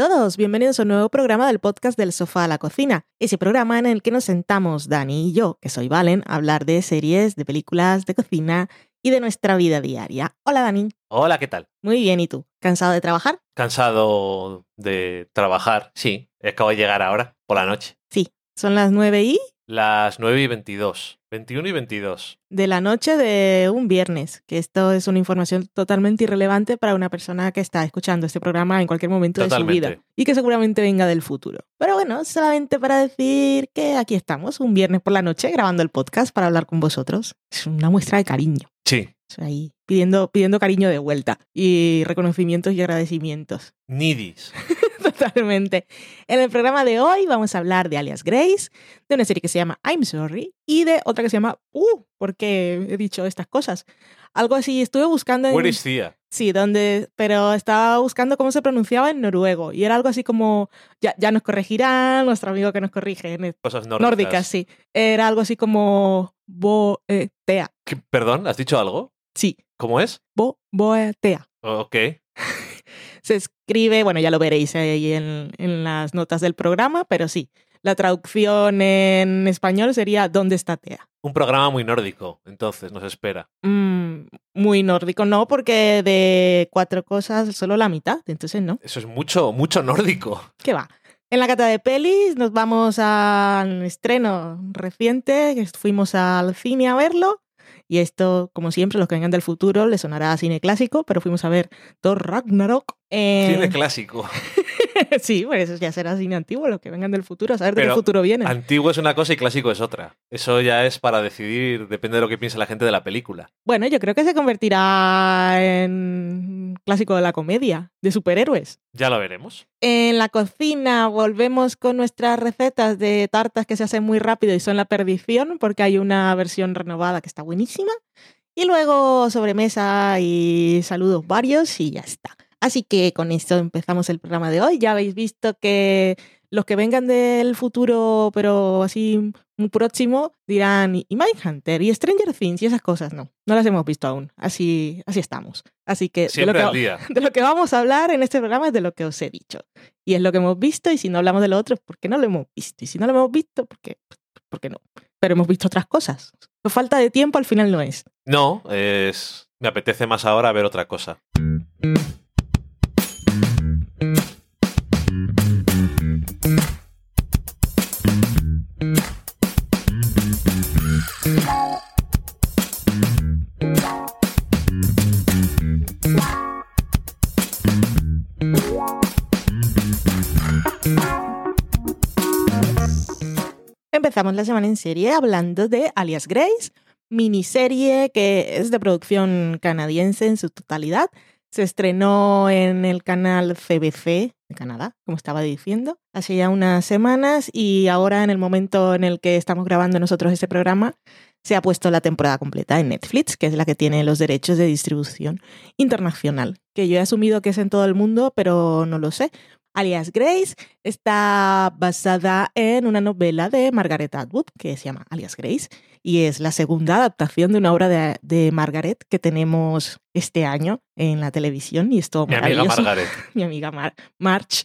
Todos, bienvenidos a un nuevo programa del podcast del sofá a la cocina, ese programa en el que nos sentamos Dani y yo, que soy Valen, a hablar de series, de películas, de cocina y de nuestra vida diaria. Hola Dani. Hola, ¿qué tal? Muy bien, ¿y tú? ¿Cansado de trabajar? Cansado de trabajar, sí. Acabo de llegar ahora, por la noche. Sí, son las 9 y Las 9 y 22. 21 y 22. de la noche de un viernes, que esto es una información totalmente irrelevante para una persona que está escuchando este programa en cualquier momento de su vida y que seguramente venga del futuro. Pero bueno, solamente para decir que aquí estamos, un viernes por la noche, grabando el podcast para hablar con vosotros. Es una muestra de cariño. Sí. Ahí pidiendo, pidiendo cariño de vuelta y reconocimientos y agradecimientos. Nidis. Totalmente. En el programa de hoy vamos a hablar de Alias Grace, de una serie que se llama I'm Sorry y de otra que se llama Uh, porque he dicho estas cosas. Algo así, estuve buscando en... Where is Thea? Sí, donde, pero estaba buscando cómo se pronunciaba en noruego y era algo así como, ya, ya nos corregirá nuestro amigo que nos corrige, en Cosas nórdicas. nórdicas, sí. Era algo así como boetea, ¿Qué- Perdón, ¿has dicho algo? sí, ¿Cómo es? bo, boetea. Ok. Se escribe, bueno, ya lo veréis ahí en, en las notas del programa, pero sí, la traducción en español sería ¿Dónde está Tea? Un programa muy nórdico, entonces nos espera. Mm, muy nórdico, no, porque de cuatro cosas solo la mitad, entonces no. Eso es mucho, mucho nórdico. ¿Qué va? En la cata de pelis nos vamos al estreno reciente, que fuimos al cine a verlo. Y esto, como siempre, los que vengan del futuro les sonará a cine clásico, pero fuimos a ver Thor Ragnarok. en- Cine clásico. sí, pues eso ya será cine antiguo, los que vengan del futuro, a saber de Pero qué futuro vienen. Antiguo es una cosa y clásico es otra. Eso ya es para decidir, depende de lo que piense la gente de la película. Bueno, yo creo que se convertirá en clásico de la comedia, de superhéroes. Ya lo veremos. En la cocina volvemos con nuestras recetas de tartas que se hacen muy rápido y son la perdición porque hay una versión renovada que está buenísima. Y luego sobremesa y saludos varios y ya está. Así que con esto empezamos el programa de hoy. Ya habéis visto que los que vengan del futuro, pero así muy próximo, dirán y Mindhunter y Stranger Things y esas cosas. No, no las hemos visto aún. Así, así estamos. Así que de lo que, de lo que vamos a hablar en este programa es de lo que os he dicho. Y es lo que hemos visto, y si no hablamos de lo otro es porque no lo hemos visto. Y si no lo hemos visto, porque, porque no. Pero hemos visto otras cosas. La falta de tiempo al final no es. No, es. Me apetece más ahora ver otra cosa. Empezamos la semana en serie hablando de Alias Grace, miniserie que es de producción canadiense en su totalidad. Se estrenó en el canal CBC de Canadá, como estaba diciendo, hace ya unas semanas y ahora en el momento en el que estamos grabando nosotros este programa se ha puesto la temporada completa en Netflix, que es la que tiene los derechos de distribución internacional, que yo he asumido que es en todo el mundo, pero no lo sé. Alias Grace está basada en una novela de Margaret Atwood que se llama Alias Grace y es la segunda adaptación de una obra de, de Margaret que tenemos este año en la televisión y es todo Mi amiga maravilloso. Margaret. Mi amiga Mar- March.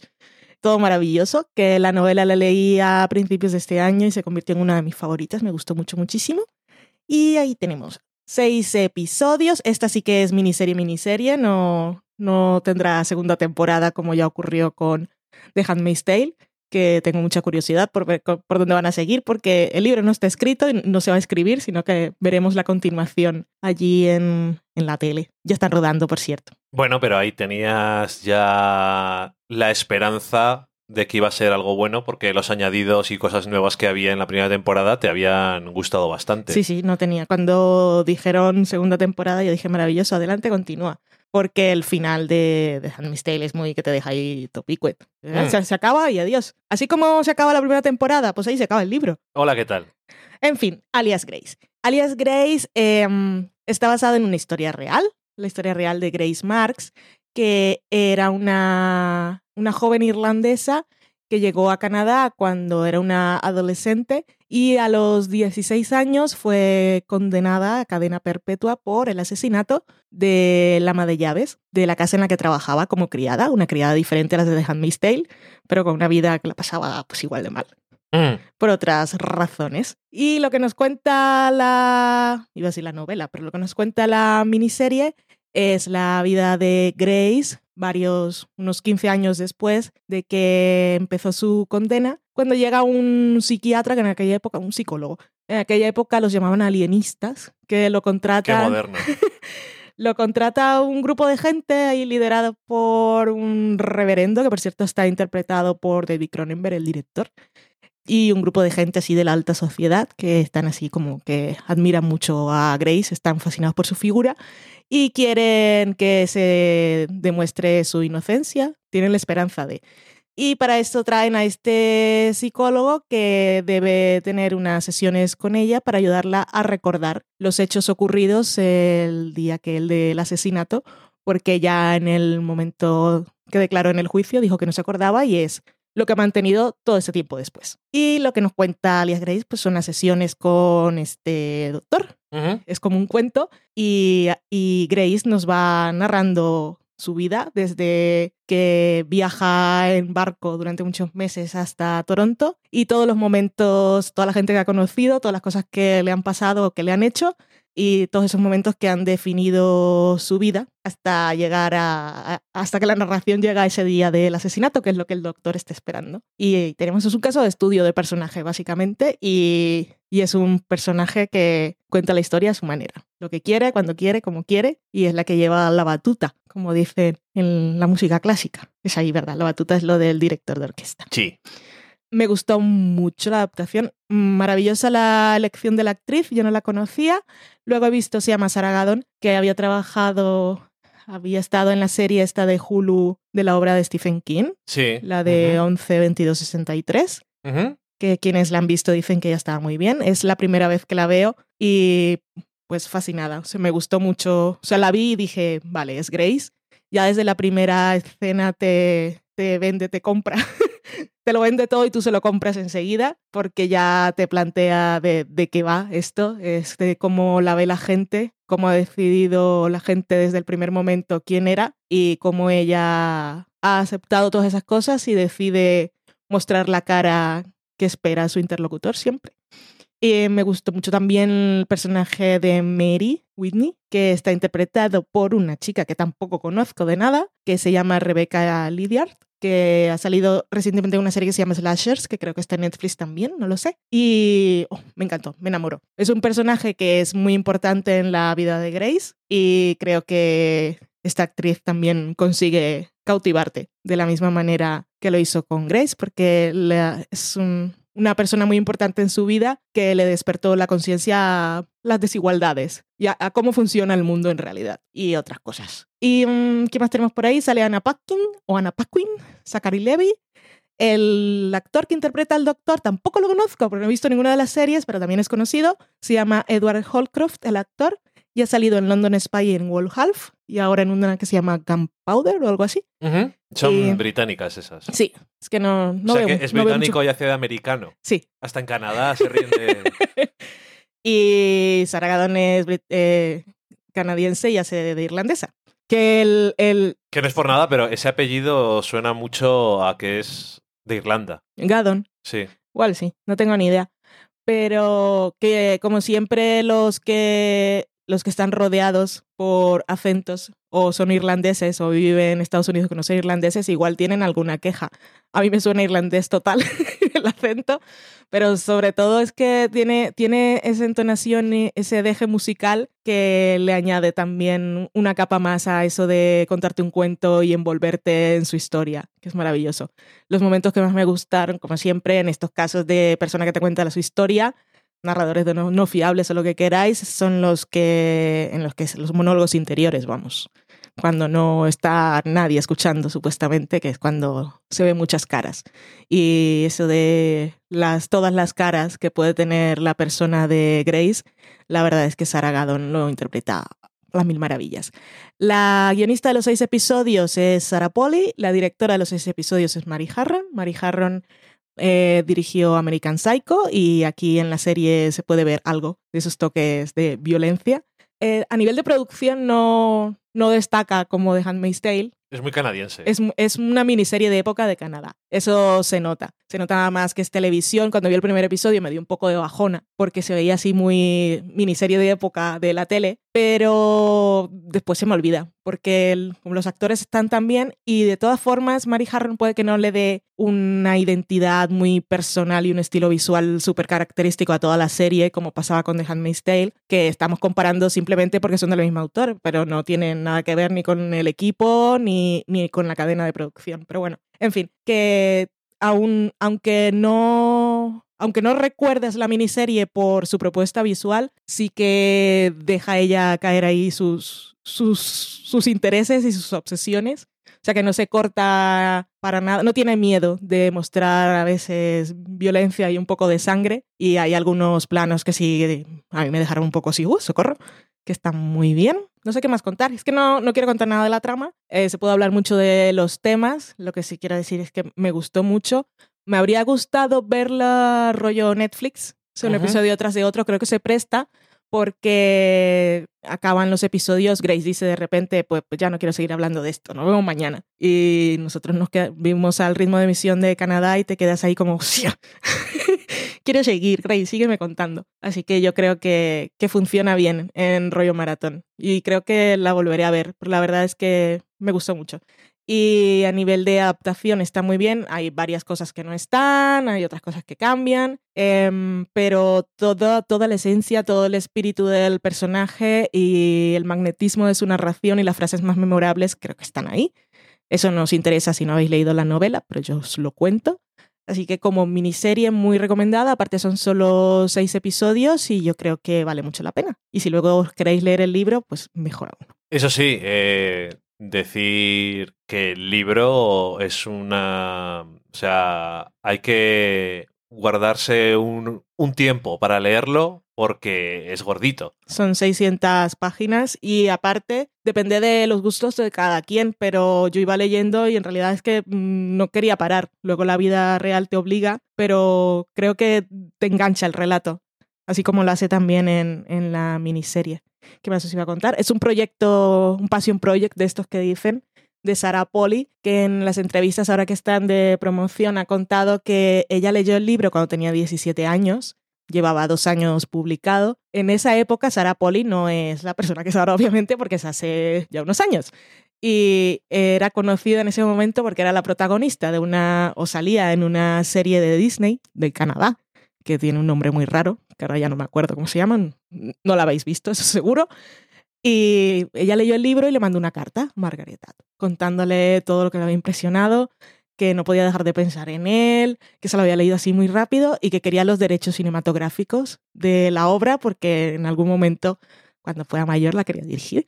Todo maravilloso, que la novela la leí a principios de este año y se convirtió en una de mis favoritas, me gustó mucho, muchísimo. Y ahí tenemos seis episodios, esta sí que es miniserie, miniserie, no, no tendrá segunda temporada como ya ocurrió con The Handmaid's Tale, que tengo mucha curiosidad por ver por dónde van a seguir, porque el libro no está escrito y no se va a escribir, sino que veremos la continuación allí en, en la tele. Ya están rodando, por cierto. Bueno, pero ahí tenías ya la esperanza de que iba a ser algo bueno porque los añadidos y cosas nuevas que había en la primera temporada te habían gustado bastante. Sí, sí, no tenía. Cuando dijeron segunda temporada, yo dije maravilloso, adelante, continúa. Porque el final de, de Handmaid's Tale es muy que te deja ahí topicuet. Mm. Se, se acaba y adiós. Así como se acaba la primera temporada, pues ahí se acaba el libro. Hola, ¿qué tal? En fin, Alias Grace. Alias Grace em, está basado en una historia real, la historia real de Grace Marks, que era una, una joven irlandesa que llegó a Canadá cuando era una adolescente y a los 16 años fue condenada a cadena perpetua por el asesinato de la ama de llaves de la casa en la que trabajaba como criada, una criada diferente a las de The Handmaid's Tale, pero con una vida que la pasaba pues igual de mal. Mm. Por otras razones. Y lo que nos cuenta la. iba a decir la novela, pero lo que nos cuenta la miniserie es la vida de Grace, varios, unos 15 años después de que empezó su condena, cuando llega un psiquiatra, que en aquella época, un psicólogo, en aquella época los llamaban alienistas, que lo Qué contratan. moderno. Lo contrata un grupo de gente ahí liderado por un reverendo, que por cierto está interpretado por David Cronenberg, el director, y un grupo de gente así de la alta sociedad que están así como que admiran mucho a Grace, están fascinados por su figura y quieren que se demuestre su inocencia, tienen la esperanza de. Y para esto traen a este psicólogo que debe tener unas sesiones con ella para ayudarla a recordar los hechos ocurridos el día que el del asesinato, porque ya en el momento que declaró en el juicio dijo que no se acordaba y es lo que ha mantenido todo ese tiempo después. Y lo que nos cuenta Alias Grace pues son las sesiones con este doctor, es como un cuento. Y, y Grace nos va narrando su vida desde que viaja en barco durante muchos meses hasta Toronto y todos los momentos, toda la gente que ha conocido, todas las cosas que le han pasado o que le han hecho y todos esos momentos que han definido su vida hasta llegar a, hasta que la narración llega a ese día del asesinato, que es lo que el doctor está esperando. Y tenemos es un caso de estudio de personaje básicamente y, y es un personaje que cuenta la historia a su manera, lo que quiere, cuando quiere, como quiere y es la que lleva la batuta, como dicen en la música clásica. Es ahí, ¿verdad? La batuta es lo del director de orquesta. Sí. Me gustó mucho la adaptación. Maravillosa la elección de la actriz, yo no la conocía. Luego he visto, se llama Sarah Gadon, que había trabajado, había estado en la serie esta de Hulu de la obra de Stephen King, Sí. la de Ujú. 11 22 63, Ujú. que quienes la han visto dicen que ya estaba muy bien. Es la primera vez que la veo y pues fascinada. O sea, me gustó mucho. O sea, la vi y dije, vale, es Grace. Ya desde la primera escena te, te vende, te compra. te lo vende todo y tú se lo compras enseguida porque ya te plantea de, qué va esto, es de cómo la ve la gente, cómo ha decidido la gente desde el primer momento quién era y cómo ella ha aceptado todas esas cosas y decide mostrar la cara que espera su interlocutor siempre. Y me gustó mucho también el personaje de Mary Whitney, que está interpretado por una chica que tampoco conozco de nada, que se llama Rebecca Lydiard, que ha salido recientemente en una serie que se llama Slashers, que creo que está en Netflix también, no lo sé. Y oh, me encantó, me enamoró. Es un personaje que es muy importante en la vida de Grace y creo que esta actriz también consigue cautivarte de la misma manera que lo hizo con Grace, porque es un- una persona muy importante en su vida que le despertó la conciencia a las desigualdades y a cómo funciona el mundo en realidad y otras cosas. ¿Y mm, qué más tenemos por ahí? Sale Anna Paquin o Anna Paquin, Zachary Levy. El actor que interpreta al doctor tampoco lo conozco porque no he visto ninguna de las series, pero también es conocido. Se llama Edward Holcroft, el actor, y ha salido en London Spy y en Wolf Half, y ahora en una que se llama Gunpowder o algo así. Son Y- británicas esas. Sí, es que no, no o sea veo que es no británico y hace de americano. Sí. Hasta en Canadá se ríen de... y Sarah Gadon es eh, canadiense y hace de irlandesa. Que el, el Que no es por nada, pero ese apellido suena mucho a que es de Irlanda. Gadon, Sí. igual sí, no tengo ni idea. Pero que como siempre los que los que están rodeados por acentos o son irlandeses o viven en Estados Unidos que no son irlandeses, igual tienen alguna queja. A mí me suena irlandés total el acento, pero sobre todo es que tiene, tiene esa entonación y ese deje musical que le añade también una capa más a eso de contarte un cuento y envolverte en su historia, que es maravilloso. Los momentos que más me gustaron, como siempre, en estos casos de persona que te cuenta su historia, narradores de no, no fiables o lo que queráis, son los que en los que los monólogos interiores, vamos. Cuando no está nadie escuchando, supuestamente, que es cuando se ven muchas caras. Y eso de las, todas las caras que puede tener la persona de Grace, la verdad es que Sarah Gadon lo interpreta las mil maravillas. La guionista de los seis episodios es Sarah Polly, la directora de los seis episodios es Mary Harron. Mary Harron eh, dirigió American Psycho y aquí en la serie se puede ver algo de esos toques de violencia. Eh, a nivel de producción no, no destaca como The Handmaid's Tale, Es muy canadiense. es, es una miniserie de época de Canadá. Eso se nota. Se nota nada más que es televisión. Cuando vi el primer episodio me dio un poco de bajona porque se veía así muy miniserie de época de la tele, pero después se me olvida porque el- los actores están tan bien y de todas formas Mary Harron puede que no le dé una identidad muy personal y un estilo visual súper característico a toda la serie como pasaba con The Handmaid's Tale, que estamos comparando simplemente porque son del mismo autor, pero no tienen nada que ver ni con el equipo ni, ni con la cadena de producción. Pero bueno, en fin, que aún, aunque no. Aunque no recuerdes la miniserie por su propuesta visual, sí que deja ella caer ahí sus, sus, sus intereses y sus obsesiones. O sea que no se corta para nada, no tiene miedo de mostrar a veces violencia y un poco de sangre. Y hay algunos planos que sí, a mí me dejaron un poco así, ¡uh, socorro! que están muy bien. No sé qué más contar. Es que no, no quiero contar nada de la trama. Eh, se puede hablar mucho de los temas. Lo que sí quiero decir es que me gustó mucho. Me habría gustado verla rollo Netflix. Sea, un episodio tras de otro. Creo que se presta porque acaban los episodios. Grace dice de repente, pues, pues ya no quiero seguir hablando de esto. Nos vemos mañana. Y nosotros nos vimos al ritmo de emisión de Canadá y te quedas ahí como, "Hostia, quiero seguir, Grace, sígueme contando. Así que yo creo que, que funciona bien en rollo maratón. Y creo que la volveré a ver. La verdad es que me gustó mucho. Y a nivel de adaptación está muy bien. Hay varias cosas que no están, hay otras cosas que cambian, em, pero toda, toda la esencia, todo el espíritu del personaje y el magnetismo de su narración y las frases más memorables creo que están ahí. Eso no os interesa si no habéis leído la novela, pero yo os lo cuento. Así que como miniserie muy recomendada, aparte son solo seis episodios y yo creo que vale mucho la pena. Y si luego queréis leer el libro, pues mejor aún. Eso sí, eh, decir que el libro es una... O sea, hay que guardarse un, un tiempo para leerlo porque es gordito. Son 600 páginas y aparte depende de los gustos de cada quien, pero yo iba leyendo y en realidad es que mm, no quería parar. Luego la vida real te obliga, pero creo que te engancha el relato, así como lo hace también en, en la miniserie. ¿Qué más os iba a contar? Es un proyecto, un passion project de estos que dicen, de Sarah Polly, que en las entrevistas ahora que están de promoción ha contado que ella leyó el libro cuando tenía 17 años llevaba dos años publicado. En esa época, Sarah Polly no es la persona que es ahora, obviamente, porque es hace ya unos años. Y era conocida en ese momento porque era la protagonista de una, o salía en una serie de Disney, de Canadá, que tiene un nombre muy raro, que ahora ya no me acuerdo cómo se llaman. No la habéis visto, eso seguro. Y ella leyó el libro y le mandó una carta a Margaret Atwood, contándole todo lo que le había impresionado, que no podía dejar de pensar en él, que se lo había leído así muy rápido y que quería los derechos cinematográficos de la obra porque en algún momento, cuando fuera mayor, la quería dirigir.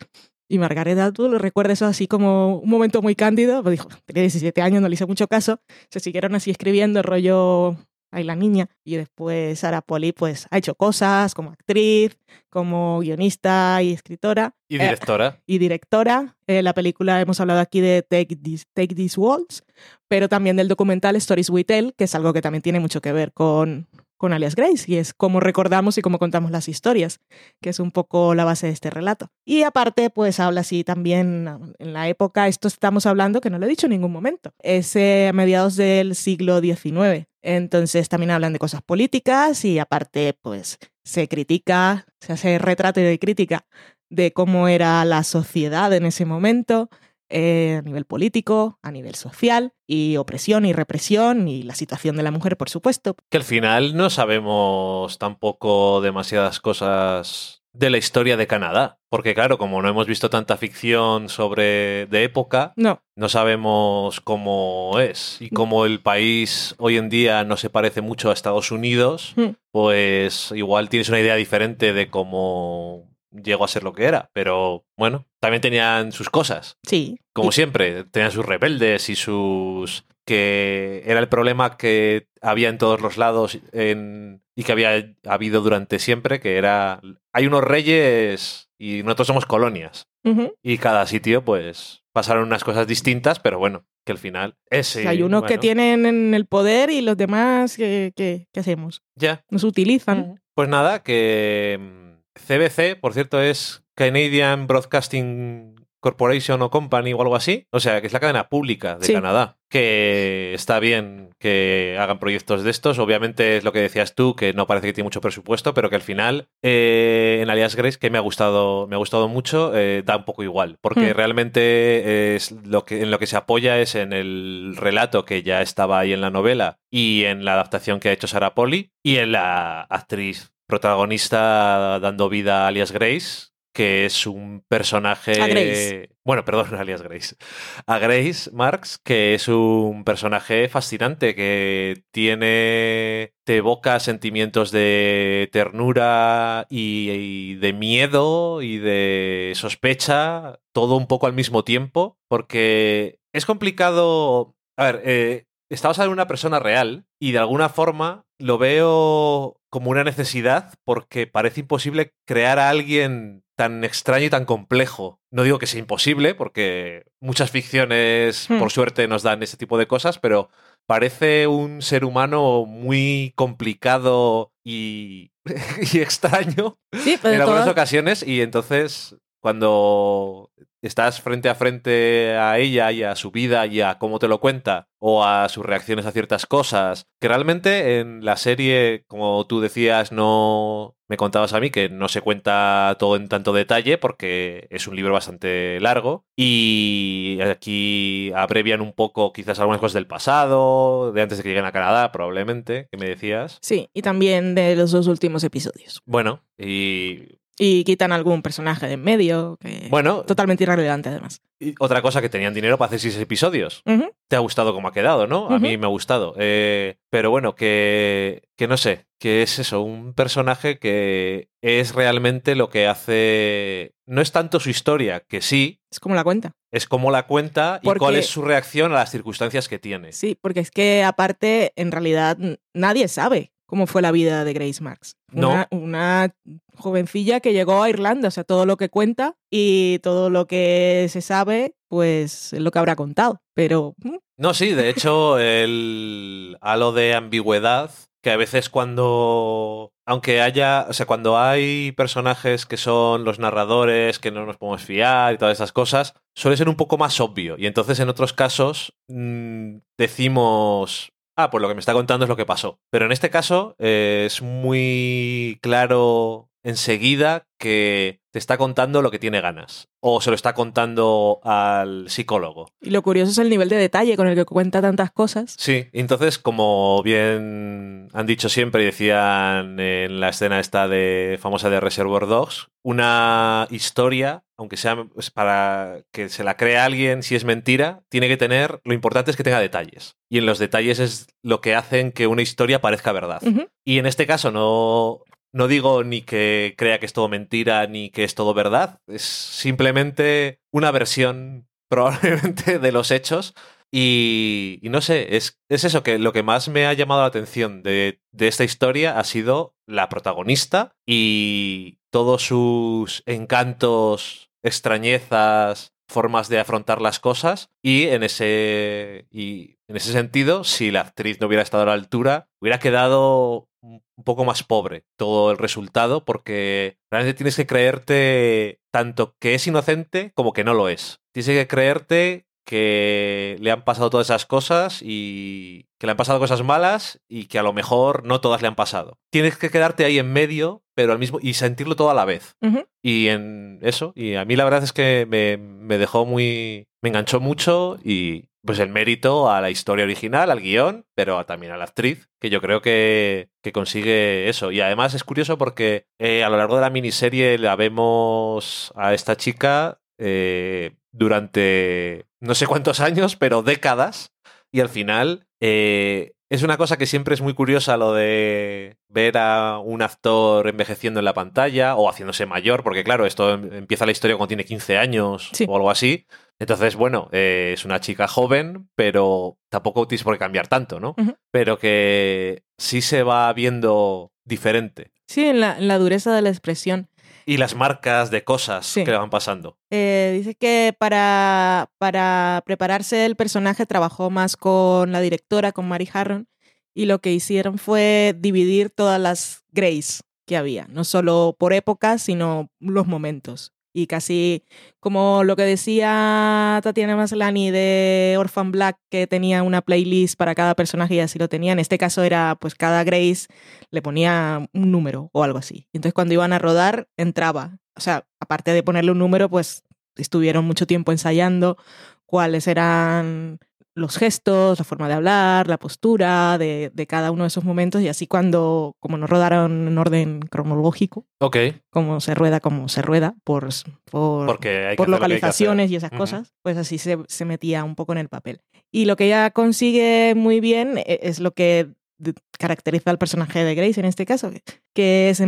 Y Margaret Atwood recuerda eso así como un momento muy cándido, pues dijo, tenía 17 años, no le hice mucho caso, se siguieron así escribiendo rollo ahí la niña y después Sarah Polly pues ha hecho cosas como actriz, como guionista y escritora Y Eh, directora. y directora. Eh, la película hemos hablado aquí de Take, This, Take These Walls, pero también del documental Stories We Tell, que es algo que también tiene mucho que ver con, con Alias Grace, y es cómo recordamos y cómo contamos las historias, que es un poco la base de este relato. Y aparte, pues habla así también en la época, esto estamos hablando, que no lo he dicho en ningún momento, es eh, a mediados del siglo XIX. Entonces también hablan de cosas políticas y aparte, pues se critica, se hace retrato y crítica de cómo era la sociedad en ese momento, eh, a nivel político, a nivel social, y opresión y represión, y la situación de la mujer, por supuesto. Que al final no sabemos tampoco demasiadas cosas de la historia de Canadá. Porque claro, como no hemos visto tanta ficción sobre de época, No, no sabemos cómo es. Y como el país hoy en día no se parece mucho a Estados Unidos, Hmm. pues igual tienes una idea diferente de cómo llegó a ser lo que era. Pero bueno, también tenían sus cosas. sí. Como siempre, tenían sus rebeldes y sus... que era el problema que había en todos los lados en- y que había habido durante siempre, que era... Hay unos reyes y nosotros somos colonias. Y cada sitio, pues, pasaron unas cosas distintas, pero bueno, que al final es... O sea, hay unos que tienen en el poder y los demás, ¿qué, qué, qué hacemos? Ya. Nos utilizan. Pues nada, que mm, CBC, por cierto, es Canadian Broadcasting Corporation o Company o algo así. O sea, que es la cadena pública de Sí. Canadá. Que está bien que hagan proyectos de estos. Obviamente es lo que decías tú, que no parece que tiene mucho presupuesto, pero que al final eh, en Alias Grace, que me ha gustado, me ha gustado mucho, eh, da un poco igual. Porque Hmm. realmente es lo que, en lo que se apoya es en el relato que ya estaba ahí en la novela y en la adaptación que ha hecho Sarah Polly y en la actriz protagonista dando vida a Alias Grace, que es un personaje. A Grace. Bueno, perdón, Alias Grace. A Grace Marks, que es un personaje fascinante, que tiene. te evoca sentimientos de ternura y, y de miedo y de sospecha, todo un poco al mismo tiempo, porque es complicado. A ver, eh, está basado en una persona real y de alguna forma lo veo como una necesidad porque parece imposible crear a alguien tan extraño y tan complejo. No digo que sea imposible porque muchas ficciones, Hmm. por suerte, nos dan ese tipo de cosas, pero parece un ser humano muy complicado y, y extraño Sí, pero en algunas todas- ocasiones y entonces cuando estás frente a frente a ella y a su vida y a cómo te lo cuenta o a sus reacciones a ciertas cosas, que realmente en la serie, como tú decías, no me contabas a mí que no se cuenta todo en tanto detalle porque es un libro bastante largo y aquí abrevian un poco quizás algunas cosas del pasado, de antes de que lleguen a Canadá probablemente, que me decías. Sí, y también de los dos últimos episodios. Bueno, y Y quitan algún personaje de en medio, que bueno, totalmente irrelevante además. Y otra cosa que tenían dinero para hacer seis episodios. ¿Te ha gustado cómo ha quedado, no? A mí me ha gustado. Eh, pero bueno, que, que no sé, que es eso, un personaje que es realmente lo que hace... No es tanto su historia, que sí, Es como la cuenta. es cómo la cuenta y cuál es su reacción a las circunstancias que tiene. Sí, porque es que aparte, en realidad, nadie sabe cómo fue la vida de Grace. No. Una, una jovencilla que llegó a Irlanda, o sea, todo lo que cuenta y todo lo que se sabe, pues es lo que habrá contado. Pero mm, No, sí, de hecho, el halo de ambigüedad, que a veces cuando, aunque haya, o sea, cuando hay personajes que son los narradores, que no nos podemos fiar y todas esas cosas, suele ser un poco más obvio. Y entonces en otros casos mm, decimos, ah, pues lo que me está contando es lo que pasó. Pero en este caso eh, es muy claro enseguida que te está contando lo que tiene ganas. O se lo está contando al psicólogo. y lo curioso es el nivel de detalle con el que cuenta tantas cosas. Sí, entonces, como bien han dicho siempre y decían en la escena esta de famosa de Reservoir Dogs, una historia, aunque sea pues, para que se la crea alguien si es mentira, tiene que tener, lo importante es que tenga detalles. Y en los detalles es lo que hacen que una historia parezca verdad. Y en este caso no, no digo ni que crea que es todo mentira ni que es todo verdad, es simplemente una versión probablemente de los hechos. Y, y no sé, es, es eso que lo que más me ha llamado la atención de, de esta historia ha sido la protagonista y todos sus encantos, extrañezas, formas de afrontar las cosas y en ese y en ese sentido si la actriz no hubiera estado a la altura hubiera quedado un poco más pobre todo el resultado porque realmente tienes que creerte tanto que es inocente como que no lo es tienes que creerte que le han pasado todas esas cosas y que le han pasado cosas malas y que a lo mejor no todas le han pasado. Tienes que quedarte ahí en medio, pero al mismo y sentirlo todo a la vez. Y en eso, y a mí la verdad es que me, me dejó muy. me enganchó mucho y pues el mérito a la historia original, al guion, pero también a la actriz, que yo creo que, que consigue eso. Y además es curioso porque eh, a lo largo de la miniserie la vemos a esta chica eh, durante no sé cuántos años, pero décadas, y al final eh, es una cosa que siempre es muy curiosa lo de ver a un actor envejeciendo en la pantalla o haciéndose mayor, porque claro, esto em- empieza la historia cuando tiene 15 años Sí. o algo así. Entonces, bueno, eh, es una chica joven, pero tampoco tienes por qué cambiar tanto, ¿no? Pero que sí se va viendo diferente. Sí, en la, en la dureza de la expresión. Y las marcas de cosas Sí. que le van pasando. Eh, dice que para, para prepararse el personaje trabajó más con la directora, con Mary Harron, y lo que hicieron fue dividir todas las Grace que había, no solo por épocas, sino los momentos. Y casi como lo que decía Tatiana Maslany de Orphan Black, que tenía una playlist para cada personaje y así lo tenía. En este caso era, pues cada Grace le ponía un número o algo así. Entonces cuando iban a rodar, entraba. O sea, aparte de ponerle un número, pues estuvieron mucho tiempo ensayando cuáles eran los gestos, la forma de hablar, la postura de, de cada uno de esos momentos y así cuando, como no rodaron en orden cronológico, Ok, como se rueda, como se rueda, por, por, por localizaciones y esas cosas, pues así se, se metía un poco en el papel. Y lo que ella consigue muy bien e- es lo que caracteriza al personaje de Grace en este caso, que es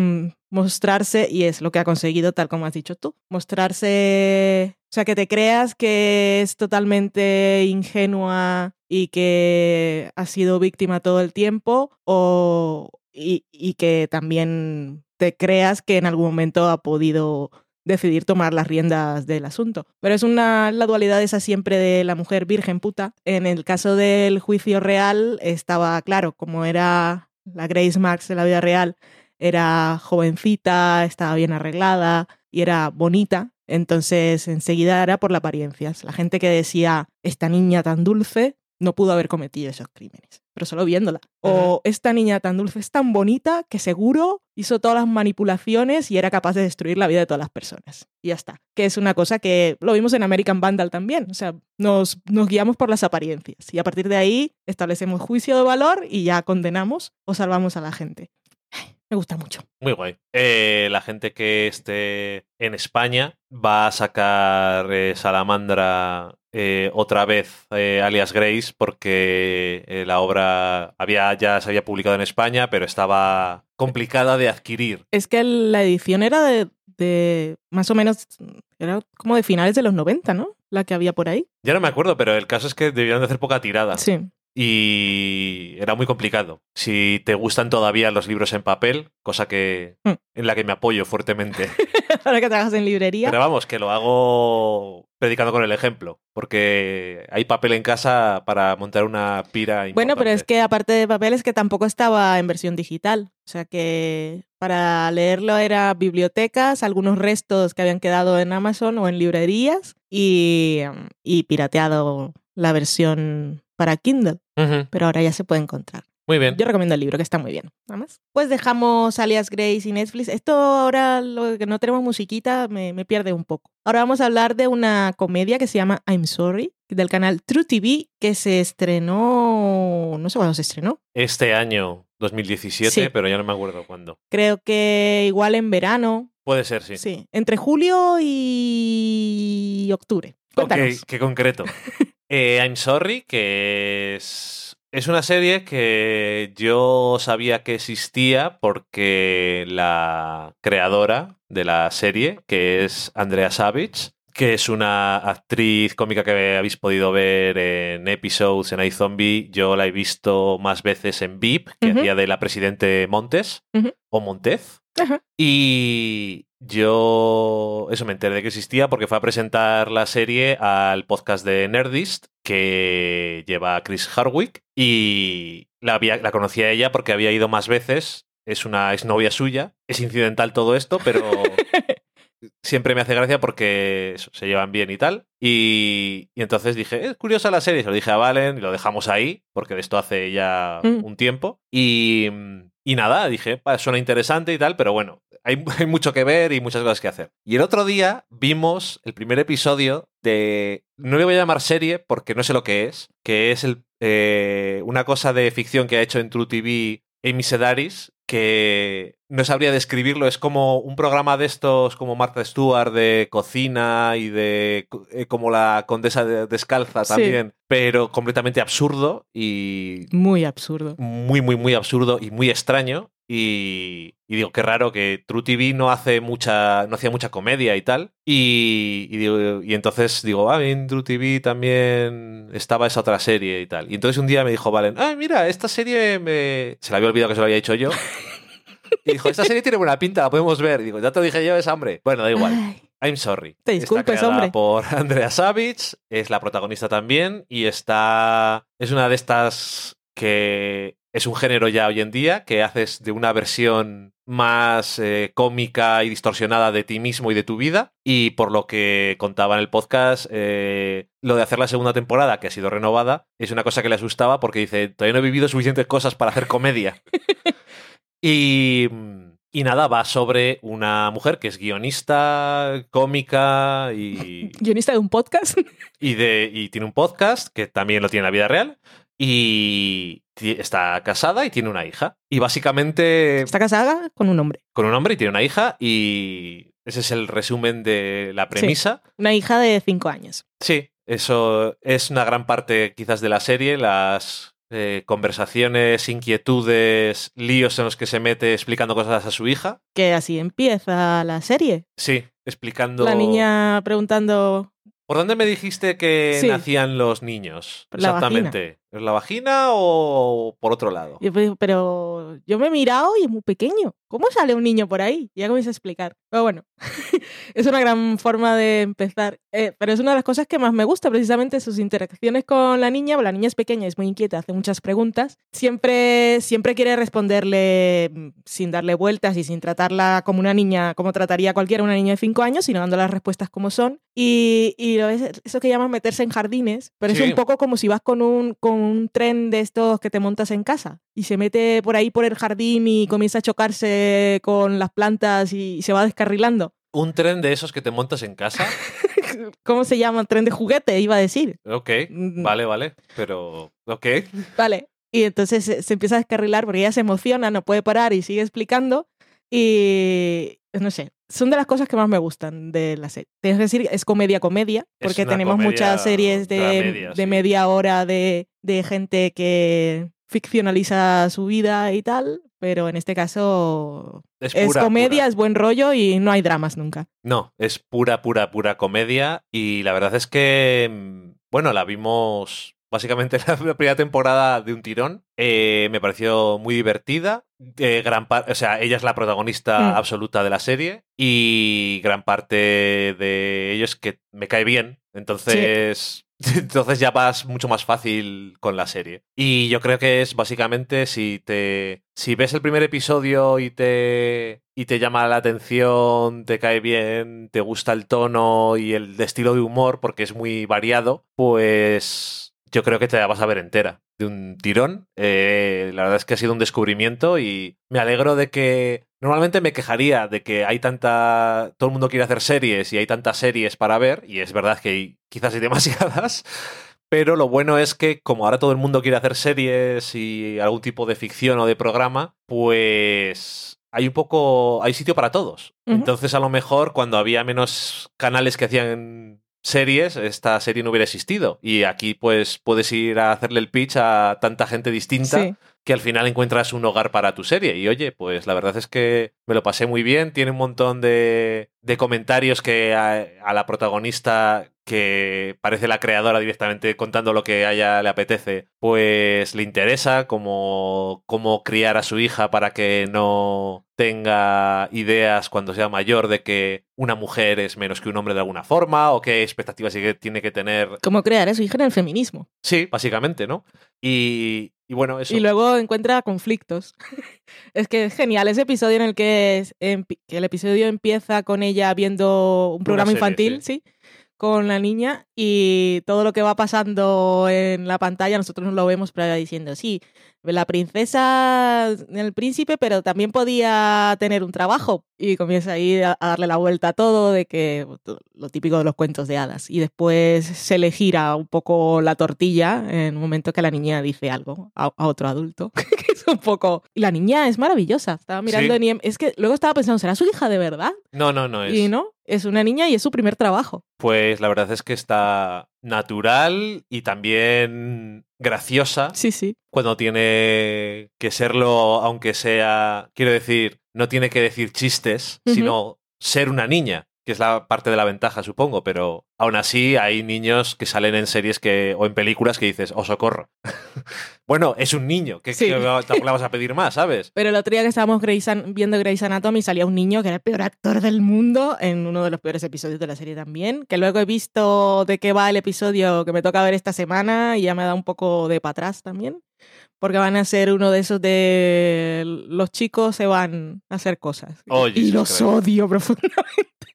mostrarse, y es lo que ha conseguido tal como has dicho tú, mostrarse, o sea, que te creas que es totalmente ingenua y que ha sido víctima todo el tiempo, o, y, y que también te creas que en algún momento ha podido decidir tomar las riendas del asunto. Pero es una la dualidad esa siempre de la mujer virgen puta. En el caso del juicio real estaba claro, como era la Grace Marks de la vida real, era jovencita, estaba bien arreglada y era bonita. Entonces enseguida era por la apariencia. La gente que decía, esta niña tan dulce no pudo haber cometido esos crímenes, pero solo viéndola. O esta niña tan dulce es tan bonita que seguro hizo todas las manipulaciones y era capaz de destruir la vida de todas las personas. Y ya está. Que es una cosa que lo vimos en American Vandal también. O sea, nos, nos guiamos por las apariencias y a partir de ahí establecemos juicio de valor y ya condenamos o salvamos a la gente. Me gusta mucho. Muy guay. Eh, la gente que esté en España va a sacar eh, Salamandra eh, otra vez, eh, alias Grace, porque eh, la obra había, ya se había publicado en España, pero estaba complicada de adquirir. Es que la edición era de, de más o menos, era como de finales de los 90, ¿no? La que había por ahí. Ya no me acuerdo, pero el caso es que debieron de hacer poca tirada. Sí. Y era muy complicado. Si te gustan todavía los libros en papel, cosa que Hmm. en la que me apoyo fuertemente. Ahora que trabajas en librería. Pero vamos, que lo hago predicando con el ejemplo, porque hay papel en casa para montar una pira Bueno, pero es que aparte de papel es que tampoco estaba en versión digital. O sea que para leerlo era bibliotecas, algunos restos que habían quedado en Amazon o en librerías y, y pirateado la versión para Kindle. Pero ahora ya se puede encontrar. Muy bien. Yo recomiendo el libro, que está muy bien. Nada más. Pues dejamos Alias Grace y Netflix. Esto ahora, lo que no tenemos musiquita, me, me pierde un poco. Ahora vamos a hablar de una comedia que se llama I'm Sorry, del canal True TV, que se estrenó. No sé cuándo se estrenó. Este año 2017, Sí. pero ya no me acuerdo cuándo. Creo que igual en verano. Puede ser, sí. Sí. Entre julio y octubre. Ok, Cuéntanos. qué concreto. Eh, I'm Sorry, que es, es una serie que yo sabía que existía porque la creadora de la serie, que es Andrea Savage, que es una actriz cómica que habéis podido ver en episodes en iZombie, yo la he visto más veces en VIP, que Ujú. hacía de la presidente Montes, o Montez. Y yo eso me enteré de que existía porque fue a presentar la serie al podcast de Nerdist que lleva Chris Hardwick y la, había, la conocía a ella porque había ido más veces. Es una exnovia suya. Es incidental todo esto, pero siempre me hace gracia porque eso, se llevan bien y tal. Y, y entonces dije, es curiosa la serie. Se lo dije a Valen y lo dejamos ahí porque de esto hace ya Mm. un tiempo. Y, y nada, dije, "Pa, suena interesante y tal, pero bueno, hay, hay mucho que ver y muchas cosas que hacer. Y el otro día vimos el primer episodio de. No le voy a llamar serie porque no sé lo que es, que es el, eh, una cosa de ficción que ha hecho en True TV Amy Sedaris, que no sabría describirlo, es como un programa de estos como Martha Stewart de cocina y de eh, como la condesa de- descalza Sí. también, pero completamente absurdo y Muy absurdo. muy, muy, muy absurdo y muy extraño. Y, y digo, qué raro que True TV no hace mucha, no hacía mucha comedia y tal. Y, y, digo- y entonces digo, ah, en True TV también estaba esa otra serie y tal. Y entonces un día me dijo Valen, ah, mira, esta serie me... se la había olvidado que se lo había dicho yo. Y dijo, esta serie tiene buena pinta, la podemos ver. Y digo, ya te dije yo, es hambre. Bueno, da igual. Ay, I'm sorry. Te Está disculpes, creada hombre. por Andrea Savage, es la protagonista también, y está. Es una de estas que es un género ya hoy en día, que haces de una versión más eh, cómica y distorsionada de ti mismo y de tu vida. Y por lo que contaba en el podcast, eh, lo de hacer la segunda temporada, que ha sido renovada, es una cosa que le asustaba porque dice, todavía no he vivido suficientes cosas para hacer comedia. y, y nada, va sobre una mujer que es guionista, cómica y, Guionista de un podcast. y, de, y tiene un podcast que también lo tiene en la vida real. Y está casada y tiene una hija. Y básicamente Está casada con un hombre. con un hombre y tiene una hija. Y ese es el resumen de la premisa. Una hija de cinco años. Sí, eso es una gran parte quizás de la serie. Las eh, conversaciones, inquietudes, líos en los que se mete explicando cosas a su hija. Que así empieza la serie. Sí, explicando... La niña preguntando. ¿Por dónde me dijiste que Sí. nacían los niños? La Exactamente. ¿Es la vagina o por otro lado? Yo, pues, pero yo me he mirado y es muy pequeño. ¿Cómo sale un niño por ahí? Ya comienza a explicar. Pero bueno, es una gran forma de empezar. Eh, pero es una de las cosas que más me gusta, precisamente sus interacciones con la niña. La niña es pequeña, es muy inquieta, hace muchas preguntas. Siempre, siempre quiere responderle mm, sin darle vueltas y sin tratarla como una niña, como trataría cualquiera una niña de cinco años, sino dando las respuestas como son. Y, y eso que llaman meterse en jardines, pero Sí. es un poco como si vas con un, con un tren de estos que te montas en casa y se mete por ahí por el jardín y comienza a chocarse con las plantas y se va descarrilando. ¿Un tren de esos que te montas en casa? ¿Cómo se llama? Tren de juguete, iba a decir. Ok, Mm, vale, vale. Pero, ok. Vale. Y entonces se, se empieza a descarrilar porque ella se emociona, no puede parar y sigue explicando. Y no sé, son de las cosas que más me gustan de la serie. Tienes que decir, es comedia-comedia, Es porque tenemos comedia muchas series de, de sí. media hora de, de gente que ficcionaliza su vida y tal, pero en este caso Es, es comedia, pura. es buen rollo y no hay dramas nunca. No, es pura, pura, pura comedia. Y la verdad es que, mm, bueno, la vimos básicamente la primera temporada de un tirón. Eh, me pareció muy divertida. Eh, gran o sea, ella es la protagonista Mm. absoluta de la serie. Y gran parte de ello es que me cae bien. Entonces. Entonces ya vas mucho más fácil con la serie. Y yo creo que es básicamente si te. Si ves el primer episodio y te. y te llama la atención, te cae bien, te gusta el tono y el estilo de humor, porque es muy variado, pues yo creo que te la vas a ver entera. De un tirón. Eh, la verdad es que ha sido un descubrimiento y me alegro de que. Normalmente me quejaría de que hay tanta. Todo el mundo quiere hacer series y hay tantas series para ver, y es verdad que hay- quizás hay demasiadas. Pero lo bueno es que, como ahora todo el mundo quiere hacer series y algún tipo de ficción o de programa, pues hay un poco. hay sitio para todos. Entonces, a lo mejor, cuando había menos canales que hacían series, esta serie no hubiera existido. Y aquí, pues, puedes ir a hacerle el pitch a tanta gente distinta Sí. Que al final encuentras un hogar para tu serie. Y oye, pues la verdad es que me lo pasé muy bien. Tiene un montón de, de comentarios que a, a la protagonista, que parece la creadora directamente contando lo que a ella le apetece, pues le interesa como cómo criar a su hija para que no tenga ideas cuando sea mayor de que una mujer es menos que un hombre de alguna forma o qué expectativas tiene que tener. Cómo crear a su hija en el feminismo. Sí, básicamente, ¿no? Y, y bueno, eso. Y luego encuentra conflictos. es que es genial ese episodio en el que, es- empi- que el episodio empieza con ella viendo un programa serie, infantil, sí. Con la niña y todo lo que va pasando en la pantalla nosotros no lo vemos, pero diciendo, sí, la princesa, el príncipe, pero también podía tener un trabajo. Y comienza ahí a, darle la vuelta a todo, de que lo típico de los cuentos de hadas. Y después se le gira un poco la tortilla en un momento que la niña dice algo a otro adulto. un poco... Y la niña es maravillosa. Estaba mirando Sí. en. Es que luego estaba pensando, ¿será su hija de verdad? No, no, no es. Y no, es una niña y es su primer trabajo. Pues la verdad es que está natural y también graciosa Sí, sí. cuando tiene que serlo, aunque sea, quiero decir, no tiene que decir chistes, sino ser una niña. Que es la parte de la ventaja, supongo, pero aún así hay niños que salen en series que o en películas que dices, oh, socorro. bueno, es un niño, que, Sí. que tampoco le vas a pedir más, ¿sabes? Pero el otro día que estábamos An- viendo Grey's Anatomy salía un niño que era el peor actor del mundo en uno de los peores episodios de la serie también. Que luego he visto de qué va el episodio que me toca ver esta semana y ya me da un poco de para atrás también. Porque van a ser uno de esos de los chicos se van a hacer cosas. Oye, y los creo. odio profundamente.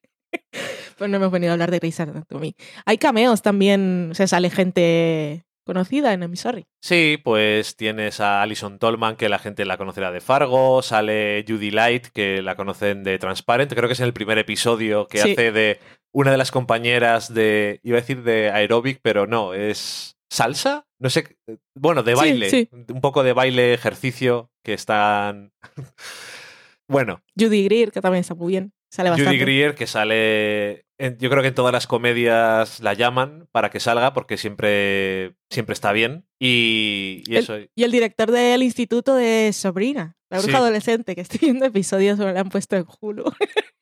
pues no hemos venido a hablar de Grey's Anatomy. Hay cameos también, se sale gente conocida en I'm Sorry. Sí, pues tienes a Alison Tolman, que la gente la conocerá de Fargo, sale Judy Light, que la conocen de Transparent, creo que es en el primer episodio que Sí. hace de una de las compañeras de, iba a decir de aeróbic, pero no, es salsa, no sé, bueno, de Sí, baile, sí. un poco de baile, ejercicio, que están... bueno, Judy Greer, que también está muy bien. Sale bastante. Judy Greer, que sale. en- yo creo que en todas las comedias la llaman para que salga, porque siempre, siempre está bien. Y, y El- eso. Y el director del instituto de Sabrina, la bruja Sí. adolescente, que estoy viendo episodios, me lo han puesto en Hulu.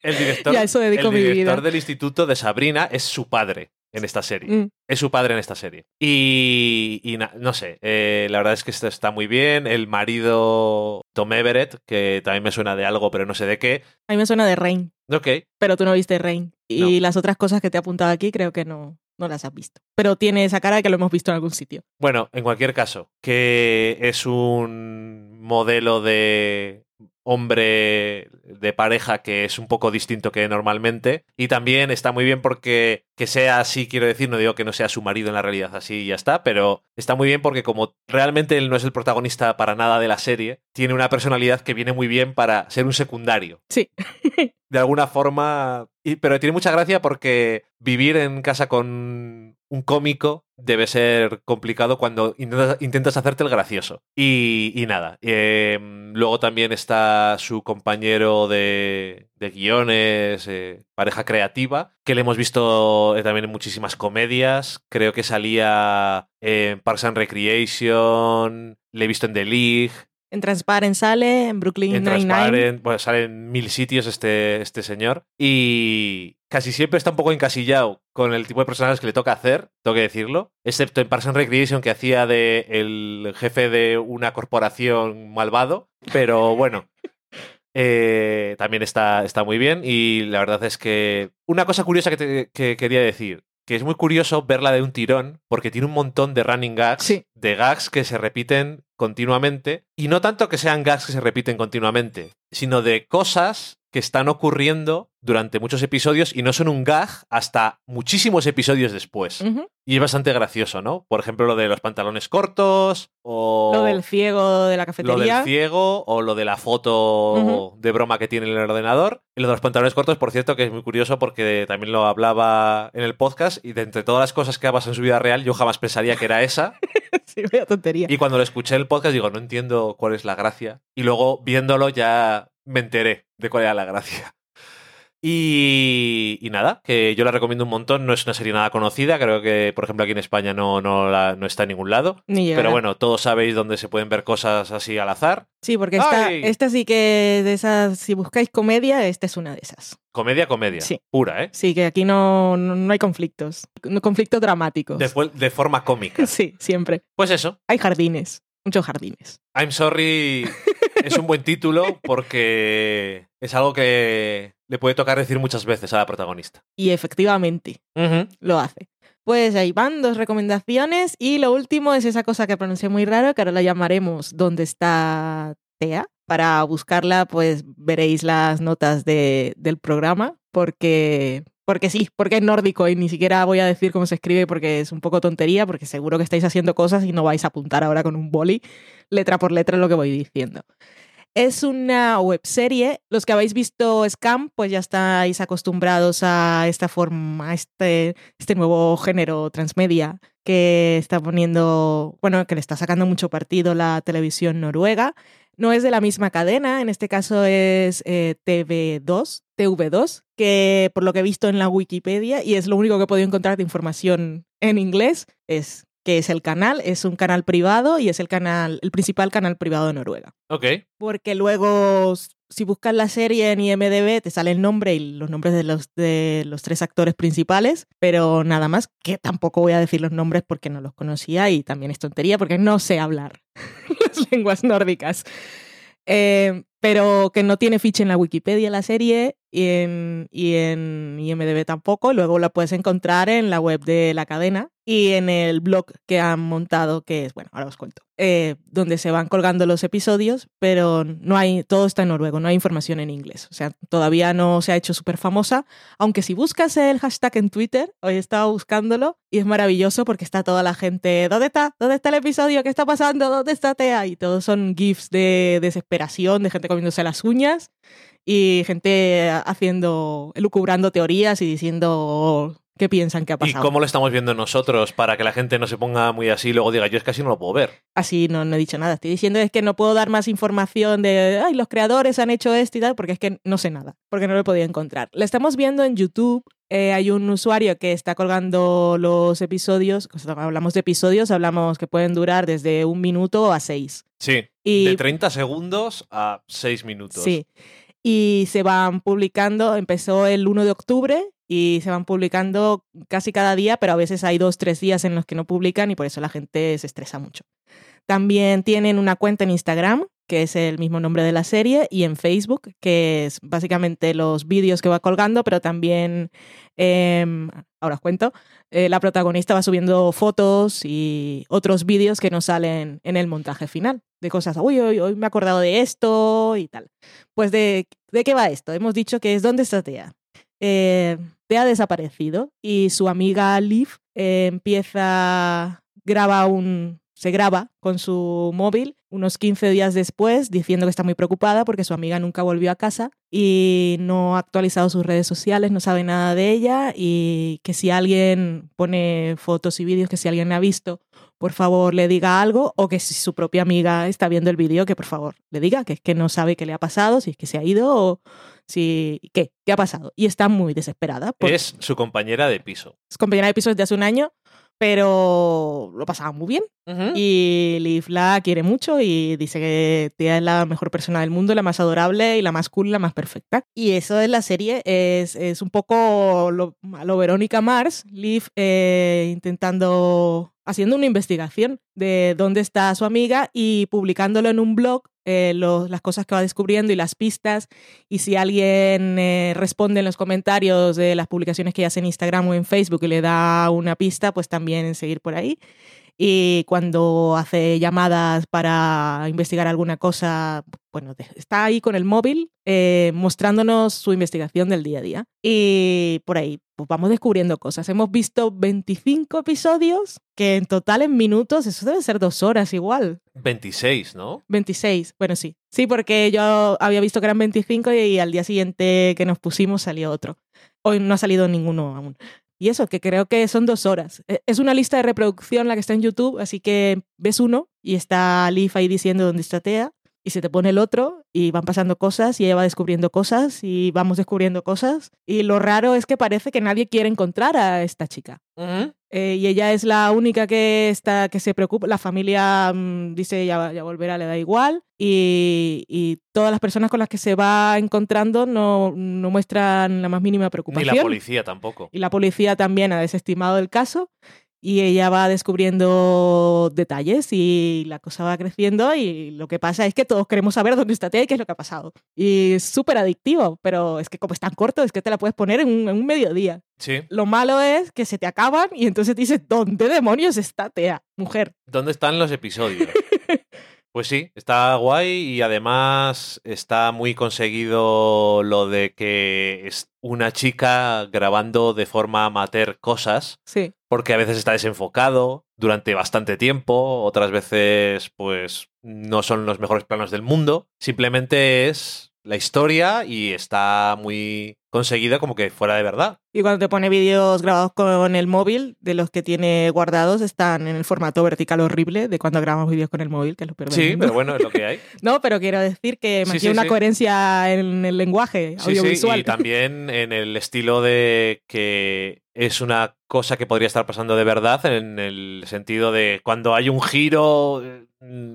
El director, Y a eso dedico el mi director vida. del instituto de Sabrina es su padre en esta serie. Mm. Es su padre en esta serie. Y, y na- no sé, eh, la verdad es que esto está muy bien. El marido Tom Everett, que también me suena de algo, pero no sé de qué. A mí me suena de Rain, Ok, pero tú no viste Rain. Y las otras cosas que te he apuntado aquí creo que no, no las has visto. Pero tiene esa cara de que lo hemos visto en algún sitio. Bueno, en cualquier caso, que es un modelo de hombre de pareja que es un poco distinto que normalmente y también está muy bien porque que sea así, quiero decir, no digo que no sea su marido en la realidad así y ya está, pero está muy bien porque como realmente él no es el protagonista para nada de la serie, tiene una personalidad que viene muy bien para ser un secundario Sí. de alguna forma. y- pero tiene mucha gracia porque vivir en casa con un cómico debe ser complicado cuando intentas, intentas hacerte el gracioso. Y, y nada. eh, luego también está su compañero de, de guiones, eh, pareja creativa, que le hemos visto eh, también en muchísimas comedias. Creo que salía en Parks and Recreation, le he visto en The League. En Transparent sale, en Brooklyn En Nine-Nine. Transparent, bueno, sale en mil sitios este, este señor. Y casi siempre está un poco encasillado con el tipo de personajes que le toca hacer, tengo que decirlo. Excepto en Parks and Recreation, que hacía de el jefe de una corporación malvado. Pero bueno. Eh, también está, está muy bien. Y la verdad es que. Una cosa curiosa que, te- que quería decir. Que es muy curioso verla de un tirón, porque tiene un montón de running gags, Sí. de gags que se repiten continuamente. Y no tanto que sean gags que se repiten continuamente, sino de cosas que están ocurriendo durante muchos episodios y no son un gag hasta muchísimos episodios después. Y es bastante gracioso, ¿no? Por ejemplo, lo de los pantalones cortos o Lo del ciego de la lo cafetería. del ciego o lo de la foto de broma que tiene en el ordenador. Y lo de los pantalones cortos, por cierto, que es muy curioso porque también lo hablaba en el podcast y de entre todas las cosas que ha pasado en su vida real, yo jamás pensaría que era esa. sí, vaya tontería. Y cuando lo escuché en el podcast digo, no entiendo cuál es la gracia. Y luego viéndolo ya me enteré de cuál era la gracia. Y, y nada, que yo la recomiendo un montón. No es una serie nada conocida. Creo que, por ejemplo, aquí en España no, no, la- no está en ningún lado. Ni. Pero bueno, todos sabéis dónde se pueden ver cosas así al azar. Sí, porque esta, esta sí que de esas, si buscáis comedia, esta es una de esas. Comedia, comedia. Sí. Pura, ¿eh? Sí, que aquí no, no, no hay conflictos. Conflictos dramáticos. De, de forma cómica. Sí, siempre. Pues eso. Hay jardines, muchos jardines. I'm sorry es un buen título porque es algo que le puede tocar decir muchas veces a la protagonista. Y efectivamente lo hace. Pues ahí van dos recomendaciones y lo último es esa cosa que pronuncié muy raro, que ahora la llamaremos ¿Dónde está Tea? Para buscarla, pues veréis las notas de, del programa, porque, porque sí, porque es nórdico y ni siquiera voy a decir cómo se escribe porque es un poco tontería, porque seguro que estáis haciendo cosas y no vais a apuntar ahora con un boli letra por letra lo que voy diciendo. Es una webserie. Los que habéis visto Scam, pues ya estáis acostumbrados a esta forma, a este, este nuevo género transmedia que está poniendo, bueno, que le está sacando mucho partido la televisión noruega. No es de la misma cadena, en este caso es eh, TV2, TV2, que por lo que he visto en la Wikipedia, y es lo único que he podido encontrar de información en inglés, es que es el canal, es un canal privado y es el canal, el principal canal privado de Noruega. Ok. Porque luego, si buscas la serie en IMDB, te sale el nombre y los nombres de los, de los tres actores principales, pero nada más, que tampoco voy a decir los nombres porque no los conocía y también es tontería porque no sé hablar lenguas nórdicas. Eh, pero que no tiene ficha en la Wikipedia la serie y en, y en IMDB tampoco. Luego la puedes encontrar en la web de la cadena y en el blog que han montado, que es, bueno, ahora os cuento, eh, donde se van colgando los episodios, pero no hay, todo está en noruego, no hay información en inglés. O sea, todavía no se ha hecho súper famosa, aunque si buscas el hashtag en Twitter, hoy he estado buscándolo y es maravilloso porque está toda la gente, ¿dónde está? ¿Dónde está el episodio? ¿Qué está pasando? ¿Dónde está Tea? Y todos son GIFs de desesperación, de gente comiéndose las uñas y gente haciendo, elucubrando teorías y diciendo qué piensan que ha pasado. ¿Y cómo lo estamos viendo nosotros para que la gente no se ponga muy así y luego diga, yo es que así no lo puedo ver? Así no, no he dicho nada. Estoy diciendo es que no puedo dar más información de, ay, los creadores han hecho esto y tal, porque es que no sé nada, porque no lo he podido encontrar. La estamos viendo en YouTube. Eh, hay un usuario que está colgando los episodios. Cuando hablamos de episodios, hablamos que pueden durar desde un minuto a seis. Sí. De 30 segundos a seis minutos. Sí y se van publicando, empezó el 1 de octubre y se van publicando casi cada día, pero a veces hay dos, tres días en los que no publican y por eso la gente se estresa mucho. También tienen una cuenta en Instagram, que es el mismo nombre de la serie, y en Facebook, que es básicamente los vídeos que va colgando, pero también, em, ahora os cuento, eh, la protagonista va subiendo fotos y otros vídeos que no salen en el montaje final, de cosas, uy, hoy, hoy me he acordado de esto y tal. Pues de, ¿de qué va esto? Hemos dicho que es ¿Dónde está Tea? Eh, Tea ha desaparecido y su amiga Liv eh, empieza, graba un, se graba con su móvil unos 15 días después diciendo que está muy preocupada porque su amiga nunca volvió a casa y no ha actualizado sus redes sociales, no sabe nada de ella y que si alguien pone fotos y vídeos, que si alguien ha visto, por favor le diga algo o que si su propia amiga está viendo el vídeo, que por favor le diga que es que no sabe qué le ha pasado, si es que se ha ido o si... ¿Qué? ¿Qué ha pasado? Y está muy desesperada. Es su compañera de piso. Es compañera de piso desde hace un año pero lo pasaba muy bien. Y Liv la quiere mucho y dice que Tia es la mejor persona del mundo, la más adorable y la más cool, la más perfecta. Y eso es la serie, es, un poco lo, lo Verónica Mars, Liv eh, intentando haciendo una investigación de dónde está su amiga y publicándolo en un blog, eh, las cosas que va descubriendo y las pistas. Y si alguien eh, responde en los comentarios de las publicaciones que hace en Instagram o en Facebook y le da una pista, pues también seguir por ahí y cuando hace llamadas para investigar alguna cosa, bueno, está ahí con el móvil eh, mostrándonos su investigación del día a día. Y por ahí pues vamos descubriendo cosas. Hemos visto 25 episodios, que en total en minutos, eso debe ser dos horas igual. 26, ¿no? 26, bueno, sí. Sí, porque yo había visto que eran 25 y al día siguiente que nos pusimos salió otro. Hoy no ha salido ninguno aún. Y eso, que creo que son dos horas. E, es una lista de reproducción la que está en YouTube, así que ves uno y está Liv ahí diciendo dónde está Tea y se te pone el otro y van pasando cosas y ella va descubriendo cosas y vamos descubriendo cosas. Y lo raro es que parece que nadie quiere encontrar a esta chica. Eh, y ella es la única que, está, que se preocupa. La familia mm, dice ya, ya volverá, le da igual. Y, y, todas las personas con las que se va encontrando no, no muestran la más mínima preocupación. Ni la policía tampoco. Y la policía también ha desestimado el caso y ella va descubriendo detalles y la cosa va creciendo y lo que pasa es que todos queremos saber dónde está Tea y qué es lo que ha pasado. Y es súper adictivo, pero es que como es tan corto es que te la puedes poner en un, en un mediodía. Sí. Lo malo es que se te acaban y entonces dices, ¿dónde demonios está Tea, mujer? ¿Dónde están los episodios? Pues sí, está guay y además está muy conseguido lo de que es una chica grabando de forma amateur cosas. Sí. Porque a veces está desenfocado durante bastante tiempo, otras veces pues no son los mejores planos del mundo. Simplemente es la historia y está muy conseguido como que fuera de verdad. Y cuando te pone vídeos grabados con el móvil, de los que tiene guardados, están en el formato vertical horrible de cuando grabamos vídeos con el móvil, que es lo peor Sí, pero bueno, es lo que hay. No, pero quiero decir que mantiene sí, una sí. coherencia en el lenguaje Sí, sí, audiovisual. y también en el estilo de que es una cosa que podría estar pasando de verdad, en el sentido de cuando hay un giro, eh,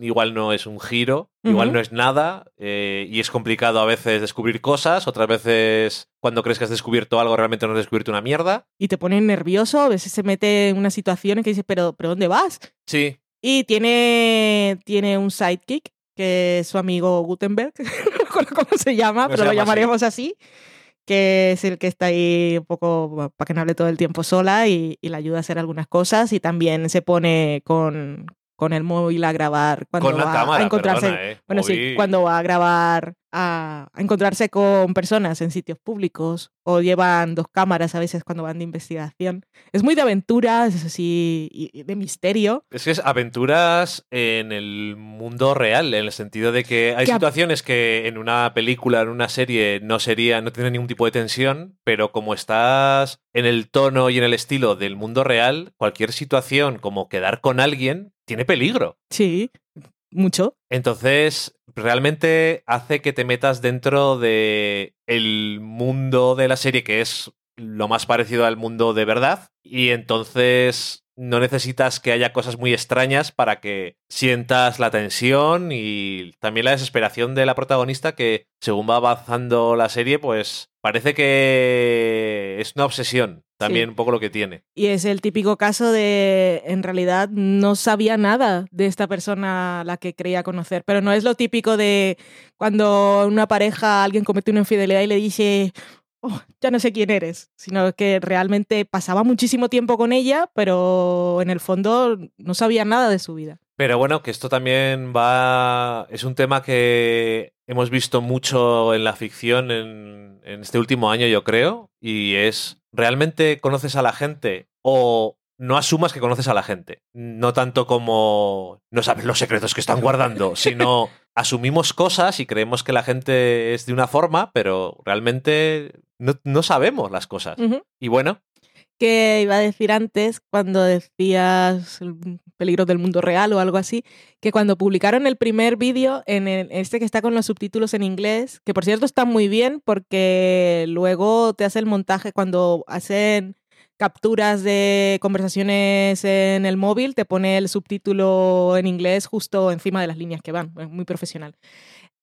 igual no es un giro, igual no es nada, eh, y es complicado a veces descubrir cosas, otras veces cuando crees que has descubierto algo realmente no has descubierto una mierda. Y te pone nervioso, a veces se mete en una situación en que dices, pero, ¿pero dónde vas? Sí, Y tiene, tiene un sidekick, que es su amigo Gutenberg, no recuerdo cómo se llama, No pero lo así. llamaremos así, que es el que está ahí un poco para que no hable todo el tiempo sola y, y le ayuda a hacer algunas cosas y también se pone con, con el móvil a grabar cuando con la va cámara, a encontrarse. perdona, eh. Bueno, sí, cuando va a grabar, a, a encontrarse con personas en sitios públicos o llevan dos cámaras a veces cuando van de investigación. Es muy de aventuras, es así, y de misterio. Es que es aventuras en el mundo real, en el sentido de que hay Que situaciones que en una película, en una serie, no sería, no tiene ningún tipo de tensión, pero como estás en el tono y en el estilo del mundo real, cualquier situación como quedar con alguien tiene peligro. Sí, mucho. Entonces, realmente hace que te metas dentro de el mundo de la serie, que es lo más parecido al mundo de verdad, y entonces no necesitas que haya cosas muy extrañas para que sientas la tensión y también la desesperación de la protagonista que según va avanzando la serie, pues parece que es una obsesión, también Sí. un poco lo que tiene. Y es el típico caso de, en realidad, no sabía nada de esta persona a la que creía conocer. Pero no es lo típico de cuando una pareja, alguien comete una infidelidad y le dice, "Oh, ya no sé quién eres. Sino que realmente pasaba muchísimo tiempo con ella, pero en el fondo no sabía nada de su vida. Pero bueno, que esto también va. Es un tema que hemos visto mucho en la ficción en, en este último año, yo creo. Y es. ¿Realmente conoces a la gente? O no asumas que conoces a la gente. No tanto como no sabes los secretos que están guardando, sino asumimos cosas y creemos que la gente es de una forma, pero realmente no, no sabemos las cosas. Y bueno, que iba a decir antes, cuando decías el peligro del mundo real o algo así, que cuando publicaron el primer vídeo, en el- este que está con los subtítulos en inglés, que por cierto está muy bien porque luego te hace el montaje cuando hacen capturas de conversaciones en el móvil, te pone el subtítulo en inglés justo encima de las líneas que van, es muy profesional.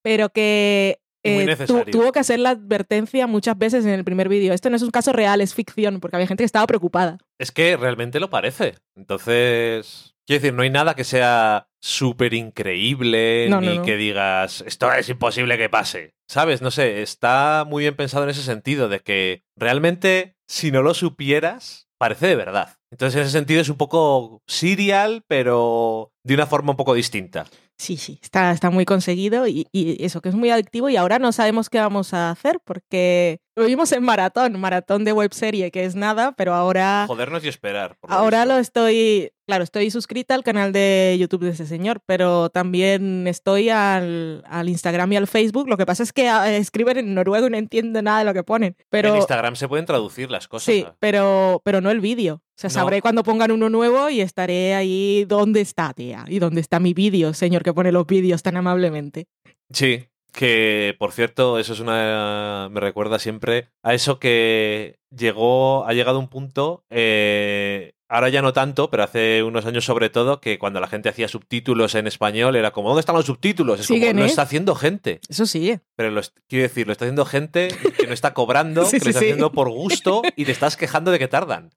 Pero que eh, tu- tuvo que hacer la advertencia muchas veces en el primer vídeo. Esto no es un caso real, es ficción, porque había gente que estaba preocupada. Es que realmente lo parece. Entonces, quiero decir, no hay nada que sea súper increíble No, ni no, no. que digas, esto es imposible que pase. ¿Sabes? No sé, está muy bien pensado en ese sentido, de que realmente si no lo supieras, parece de verdad. Entonces, en ese sentido es un poco serial, pero de una forma un poco distinta. Sí, sí, está, está muy conseguido y, y eso que es muy adictivo y ahora no sabemos qué vamos a hacer porque lo vimos en maratón, maratón de webserie, que es nada, pero ahora, Jodernos y esperar. por lo ahora visto. lo estoy, claro, estoy suscrita al canal de YouTube de ese señor, pero también estoy al, al Instagram y al Facebook. Lo que pasa es que ah, escriben en noruego y no entiendo nada de lo que ponen, pero... En Instagram se pueden traducir las cosas. Sí, pero, pero no el vídeo. O sea, No. sabré cuando pongan uno nuevo y estaré ahí. ¿Dónde está, tía? ¿Y dónde está mi vídeo, señor que pone los vídeos tan amablemente? Sí, que por cierto, eso es una. Me recuerda siempre a eso que llegó. Ha llegado un punto. eh, ahora ya no tanto, pero hace unos años sobre todo, que cuando la gente hacía subtítulos en español era como, ¿dónde están los subtítulos? Es Siguen, como, lo ¿eh? está haciendo gente. Eso sí. ¿eh? Pero lo, quiero decir, lo está haciendo gente que no está cobrando, Sí, que lo está sí. haciendo por gusto y te estás quejando de que tardan.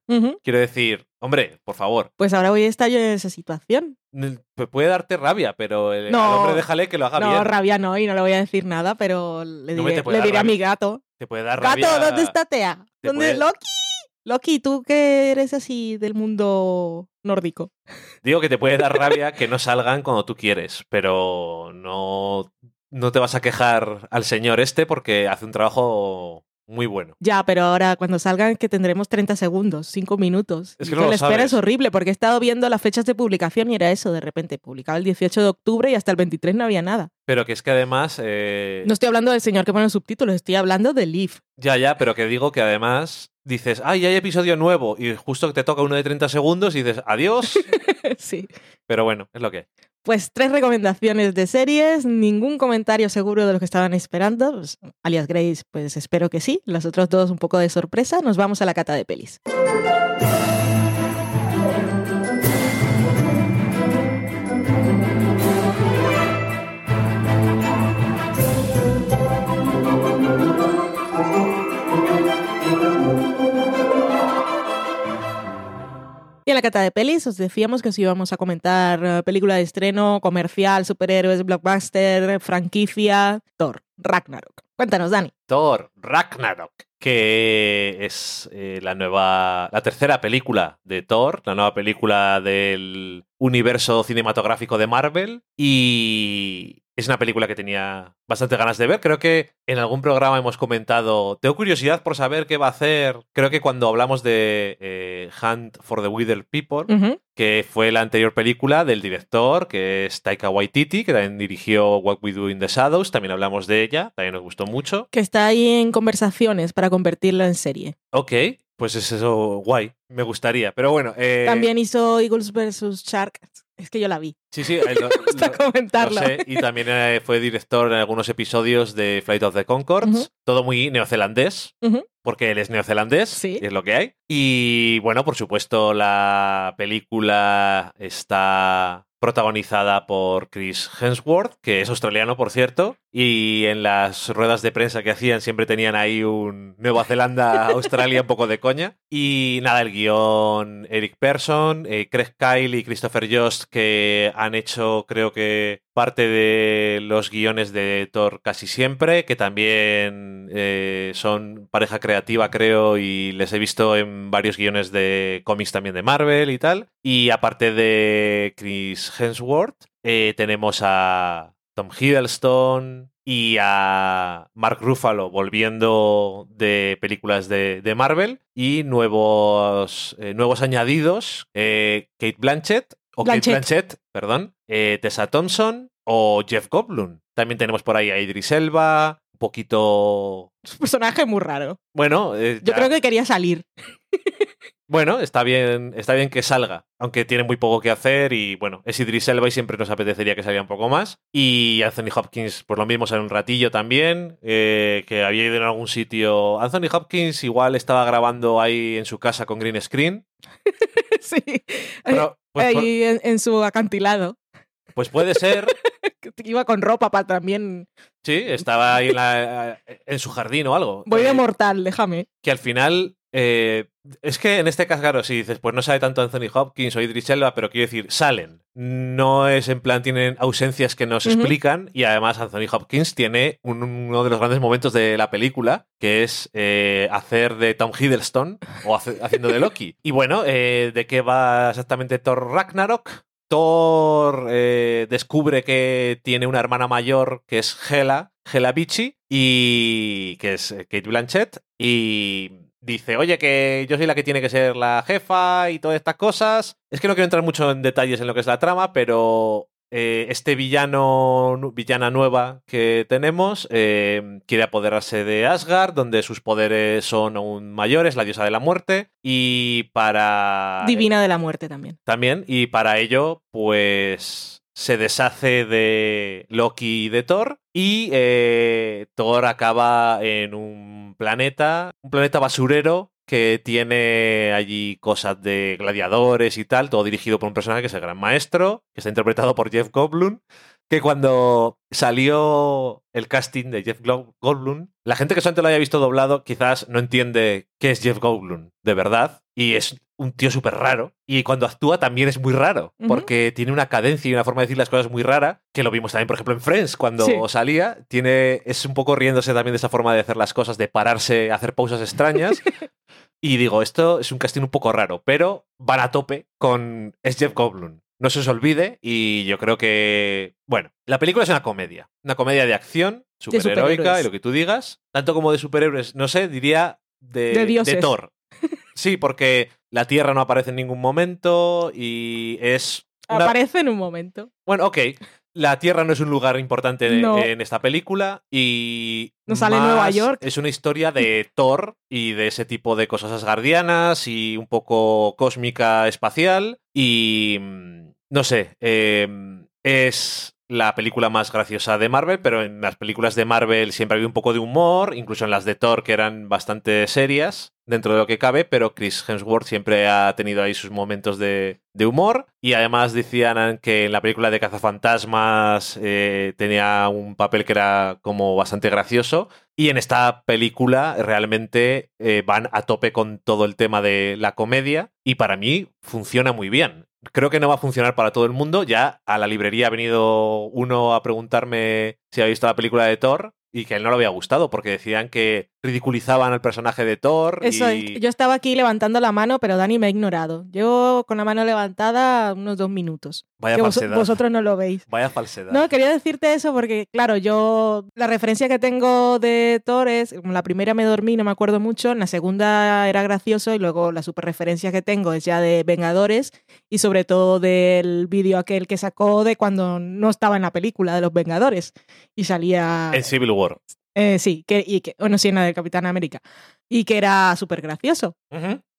Quiero decir, hombre, por favor, Pues ahora voy a estar yo en esa situación. n- puede darte rabia, pero el, No. al hombre déjale que lo haga no, bien. rabia no, y no le voy a decir nada, pero le No diré, le a mi gato. Te puede dar Gato, rabia. ¿dónde está Tea? te ¿Dónde? puede- Loki. Loki, tú que eres así del mundo nórdico. Digo que te puede dar rabia que no salgan cuando tú quieres, pero no, no te vas a quejar al señor este porque hace un trabajo muy bueno. Ya, pero ahora cuando salgan que tendremos 30 segundos, 5 minutos. Es que no la espera sabes. es horrible porque he estado viendo las fechas de publicación y era eso, de repente publicaba el 18 de octubre y hasta el 23 no había nada. Pero que es que además... eh, No estoy hablando del señor que pone los subtítulos, estoy hablando de Leaf. Ya, ya, pero que digo que además dices, ay, hay episodio nuevo y justo te toca uno de 30 segundos y dices, adiós. sí. pero bueno, es lo que... hay. Pues tres recomendaciones de series, ningún comentario seguro de lo que estaban esperando. Pues, alias Grace, pues espero que sí. Los otros dos un poco de sorpresa. Nos vamos a la cata de pelis. Y en la cata de pelis os decíamos que os íbamos a comentar eh, película de estreno, comercial, superhéroes, blockbuster, franquicia, Thor, Ragnarok. Cuéntanos, Dani. Thor Ragnarok, que es eh, la nueva, la tercera película de Thor, la nueva película del universo cinematográfico de Marvel y es una película que tenía bastante ganas de ver. Creo que en algún programa hemos comentado, tengo curiosidad por saber qué va a hacer. Creo que cuando hablamos de eh, Hunt for the Wither People, que fue la anterior película del director, que es Taika Waititi, que también dirigió What We Do in the Shadows, también hablamos de ella, también nos gustó mucho. Que está ahí en conversaciones para convertirla en serie. Ok, pues es eso guay, me gustaría. Pero bueno, eh, También hizo Eagles vs. Sharks. Es que yo la vi. sí, sí, lo, gusta lo- comentarlo. lo sé. Y también eh, fue director en algunos episodios de Flight of the Conchords, Ujú. todo muy neozelandés. Porque él es neozelandés, Sí. y es lo que hay. Y bueno, por supuesto, la película está protagonizada por Chris Hemsworth, que es australiano, por cierto, y en las ruedas de prensa que hacían siempre tenían ahí un Nueva Zelanda-Australia un poco de coña. Y nada, el guion Eric Persson, eh, Craig Kyle y Christopher Jost, que han hecho, creo que, parte de los guiones de Thor casi siempre, que también eh, son pareja creativa, creo, y les he visto en varios guiones de cómics también de Marvel y tal. Y aparte de Chris Hemsworth, eh, tenemos a Tom Hiddleston y a Mark Ruffalo volviendo de películas de, de Marvel y nuevos, eh, nuevos añadidos, eh, Kate Blanchett, o Blanchett. Kate Blanchett, perdón, eh, Tessa Thompson o Jeff Goldblum. También tenemos por ahí a Idris Elba, un poquito... Es un personaje muy raro. Bueno, Yo creo que quería salir. Bueno, está bien, está bien que salga, aunque tiene muy poco que hacer y bueno, es Idris Elba y siempre nos apetecería que saliera un poco más. Y Anthony Hopkins, pues lo mismo, sale un ratillo también, eh, que había ido en algún sitio. Anthony Hopkins igual estaba grabando ahí en su casa con green screen. sí. Pero, pues, por- Ahí en, en su acantilado. pues puede ser, Iba con ropa para también. sí, estaba ahí en, la- en su jardín o algo. Voy de Eh, mortal, déjame. que al final eh, es que en este caso, claro, si dices, pues no sale tanto Anthony Hopkins o Idris Elba, pero quiero decir, salen. No es en plan, tienen ausencias que nos explican y además Anthony Hopkins tiene un- uno de los grandes momentos de la película, que es eh, hacer de Tom Hiddleston o hace- haciendo de Loki. Y bueno, eh, ¿de qué va exactamente Thor Ragnarok? Thor eh, descubre que tiene una hermana mayor que es Hela, Hela Bichi, y que es Kate Blanchett, y dice, oye, que yo soy la que tiene que ser la jefa y todas estas cosas. Es que no quiero entrar mucho en detalles en lo que es la trama, pero eh, este villano, villana nueva que tenemos eh, quiere apoderarse de Asgard, donde sus poderes son aún mayores, la diosa de la muerte, y para... Divina de la muerte también. También, y para ello, pues se deshace de Loki y de Thor, y eh, Thor acaba en un planeta, un planeta basurero que tiene allí cosas de gladiadores y tal, todo dirigido por un personaje que es el Gran Maestro, que está interpretado por Jeff Goldblum, que cuando salió el casting de Jeff Goldblum, la gente que solamente lo haya visto doblado quizás no entiende qué es Jeff Goldblum de verdad, y es un tío súper raro, y cuando actúa también es muy raro, porque tiene una cadencia y una forma de decir las cosas muy rara, que lo vimos también, por ejemplo, en Friends, cuando Sí. salía, tiene, es un poco riéndose también de esa forma de hacer las cosas, de pararse, hacer pausas extrañas. Y digo, esto es un casting un poco raro, pero van a tope con. Es Jeff Goldblum. No se os olvide y yo creo que, bueno, la película es una comedia, una comedia de acción, superheroica y lo que tú digas, tanto como de superhéroes, no sé, diría de, De dioses. Thor. Sí, porque la Tierra no aparece en ningún momento y es... una- Aparece en un momento. Bueno, ok. La Tierra no es un lugar importante en- No. en esta película y... No sale Nueva York. Es una historia de Thor y de ese tipo de cosas asgardianas y un poco cósmica espacial y... No sé, eh, es la película más graciosa de Marvel, pero en las películas de Marvel siempre había un poco de humor, incluso en las de Thor que eran bastante serias dentro de lo que cabe, pero Chris Hemsworth siempre ha tenido ahí sus momentos de, humor y además decían que en la película de Cazafantasmas eh, tenía un papel que era como bastante gracioso y en esta película realmente eh, van a tope con todo el tema de la comedia y para mí funciona muy bien. Creo que no va a funcionar para todo el mundo. Ya a la librería ha venido uno a preguntarme si había visto la película de Thor y que a él no le había gustado porque decían que ridiculizaban al personaje de Thor. Eso y... Yo estaba aquí levantando la mano, pero Dani me ha ignorado. Yo con la mano levantada unos dos minutos. Vaya que vos- falsedad. vosotros no lo veis. Vaya falsedad. No, quería decirte eso porque, claro, yo la referencia que tengo de Thor es, la primera me dormí, no me acuerdo mucho, en la segunda era gracioso y luego la super referencia que tengo es ya de Vengadores y sobre todo del vídeo aquel que sacó de cuando no estaba en la película de los Vengadores y salía... En Civil War. Eh, sí, que, y que, bueno, sí, en la del Capitán América. Y que era súper gracioso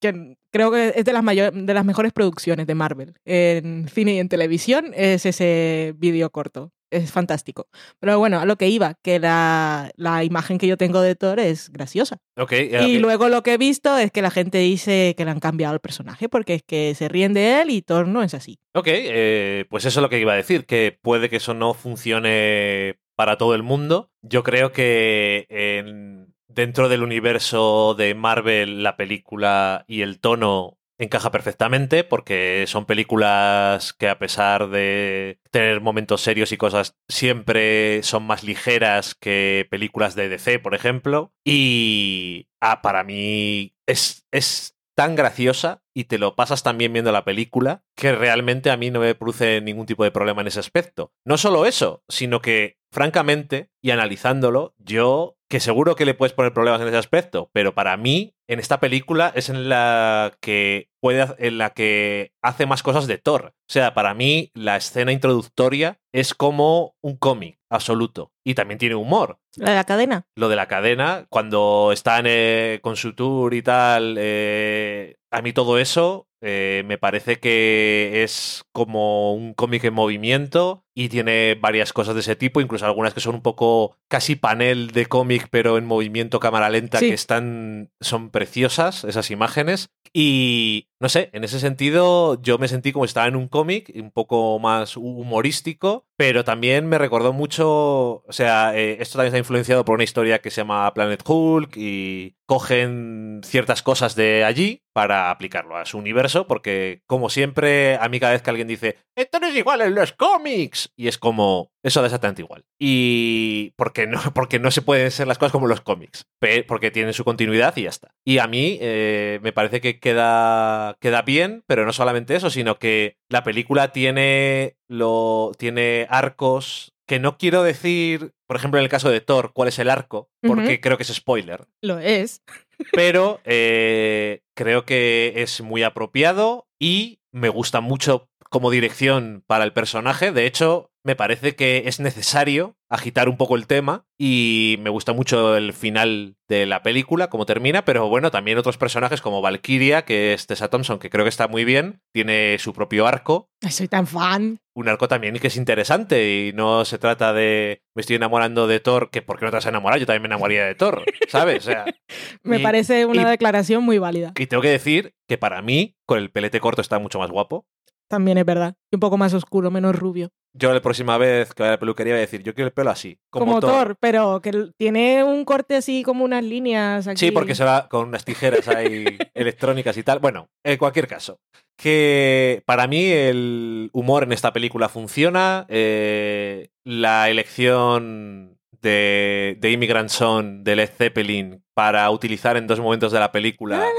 que creo que es de las, mayor- de las mejores producciones de Marvel. En cine y en televisión es ese vídeo corto. Es fantástico. Pero bueno, a lo que iba, que la, la imagen que yo tengo de Thor es graciosa. Ok, Y luego lo que he visto es que la gente dice que le han cambiado el personaje porque es que se ríen de él y Thor no es así. Ok, eh, pues eso es lo que iba a decir, que puede que eso no funcione para todo el mundo. Yo creo que en- dentro del universo de Marvel la película y el tono encaja perfectamente porque son películas que a pesar de tener momentos serios y cosas siempre son más ligeras que películas de DC, por ejemplo. Y ah, para mí es, es tan graciosa y te lo pasas también viendo la película que realmente a mí no me produce ningún tipo de problema en ese aspecto. No solo eso, sino que francamente y analizándolo, yo que seguro que le puedes poner problemas en ese aspecto, pero para mí en esta película es en la que puede en la que hace más cosas de Thor. O sea, para mí la escena introductoria es como un cómic absoluto y también tiene humor La de la cadena. lo de la cadena, cuando están eh, con su tour y tal, eh, a mí todo eso eh, me parece que es como un cómic en movimiento y tiene varias cosas de ese tipo, incluso algunas que son un poco casi panel de cómic, pero en movimiento cámara lenta, Sí. que están, son preciosas esas imágenes. Y no sé, en ese sentido yo me sentí como si estaba en un cómic, un poco más humorístico, pero también me recordó mucho, o sea, eh, esto también está influenciado por una historia que se llama Planet Hulk y cogen ciertas cosas de allí para aplicarlo a su universo, porque como siempre, a mí cada vez que alguien dice, esto no es igual en los cómics, y es como, eso da exactamente igual. Y porque no, porque no se pueden ser las cosas como los cómics, porque tienen su continuidad y ya está. Y a mí eh, me parece que queda, queda bien, pero no solamente eso, sino que la película tiene, lo, tiene arcos que no quiero decir, por ejemplo, en el caso de Thor, cuál es el arco, porque creo que es spoiler Lo es. pero eh, creo que es muy apropiado y me gusta mucho como dirección para el personaje. De hecho, me parece que es necesario agitar un poco el tema y me gusta mucho el final de la película, cómo termina, pero bueno, también otros personajes como Valkyria, que es Tessa Thompson, que creo que está muy bien, tiene su propio arco soy tan fan. un arco también que es interesante y no se trata de me estoy enamorando de Thor, que ¿por qué no te vas a enamorar? Yo también me enamoraría de Thor, ¿sabes? O sea, Me Y- parece una y- declaración muy válida. y tengo que decir que para mí, con el pelete corto está mucho más guapo. También es verdad. Y un poco más oscuro, menos rubio. Yo la próxima vez que vaya a la peluquería voy a decir, yo quiero el pelo así, como, Como, Thor. Thor, pero que tiene un corte así como unas líneas aquí. Sí, porque se va con unas tijeras ahí electrónicas y tal. Bueno, en cualquier caso, que para mí el humor en esta película funciona. eh, la elección de, de Immigrant Son de Led Zeppelin para utilizar en dos momentos de la película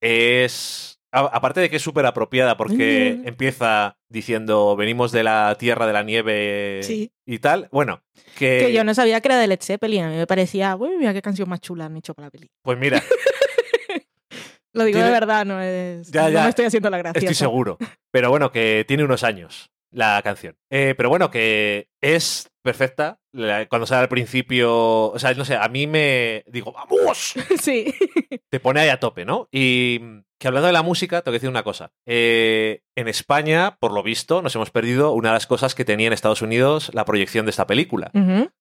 es a- aparte de que es súper apropiada porque Mm. empieza diciendo venimos de la tierra de la nieve Sí. y tal, bueno, que, Que yo no sabía que era de Led Zeppelin. A mí me parecía, uy, mira qué canción más chula han hecho para la peli. pues mira, Lo digo de verdad, no es. Ya, no ya. me estoy haciendo la gracia. estoy seguro. Pero bueno, que tiene unos años la canción. Eh, pero bueno, que es perfecta. La- Cuando sale al principio, o sea, no sé, a mí me digo, ¡vamos! Sí. te pone ahí a tope, ¿no? Y que hablando de la música, tengo que decir una cosa. Eh, en España, por lo visto, nos hemos perdido una de las cosas que tenía en Estados Unidos la proyección de esta película,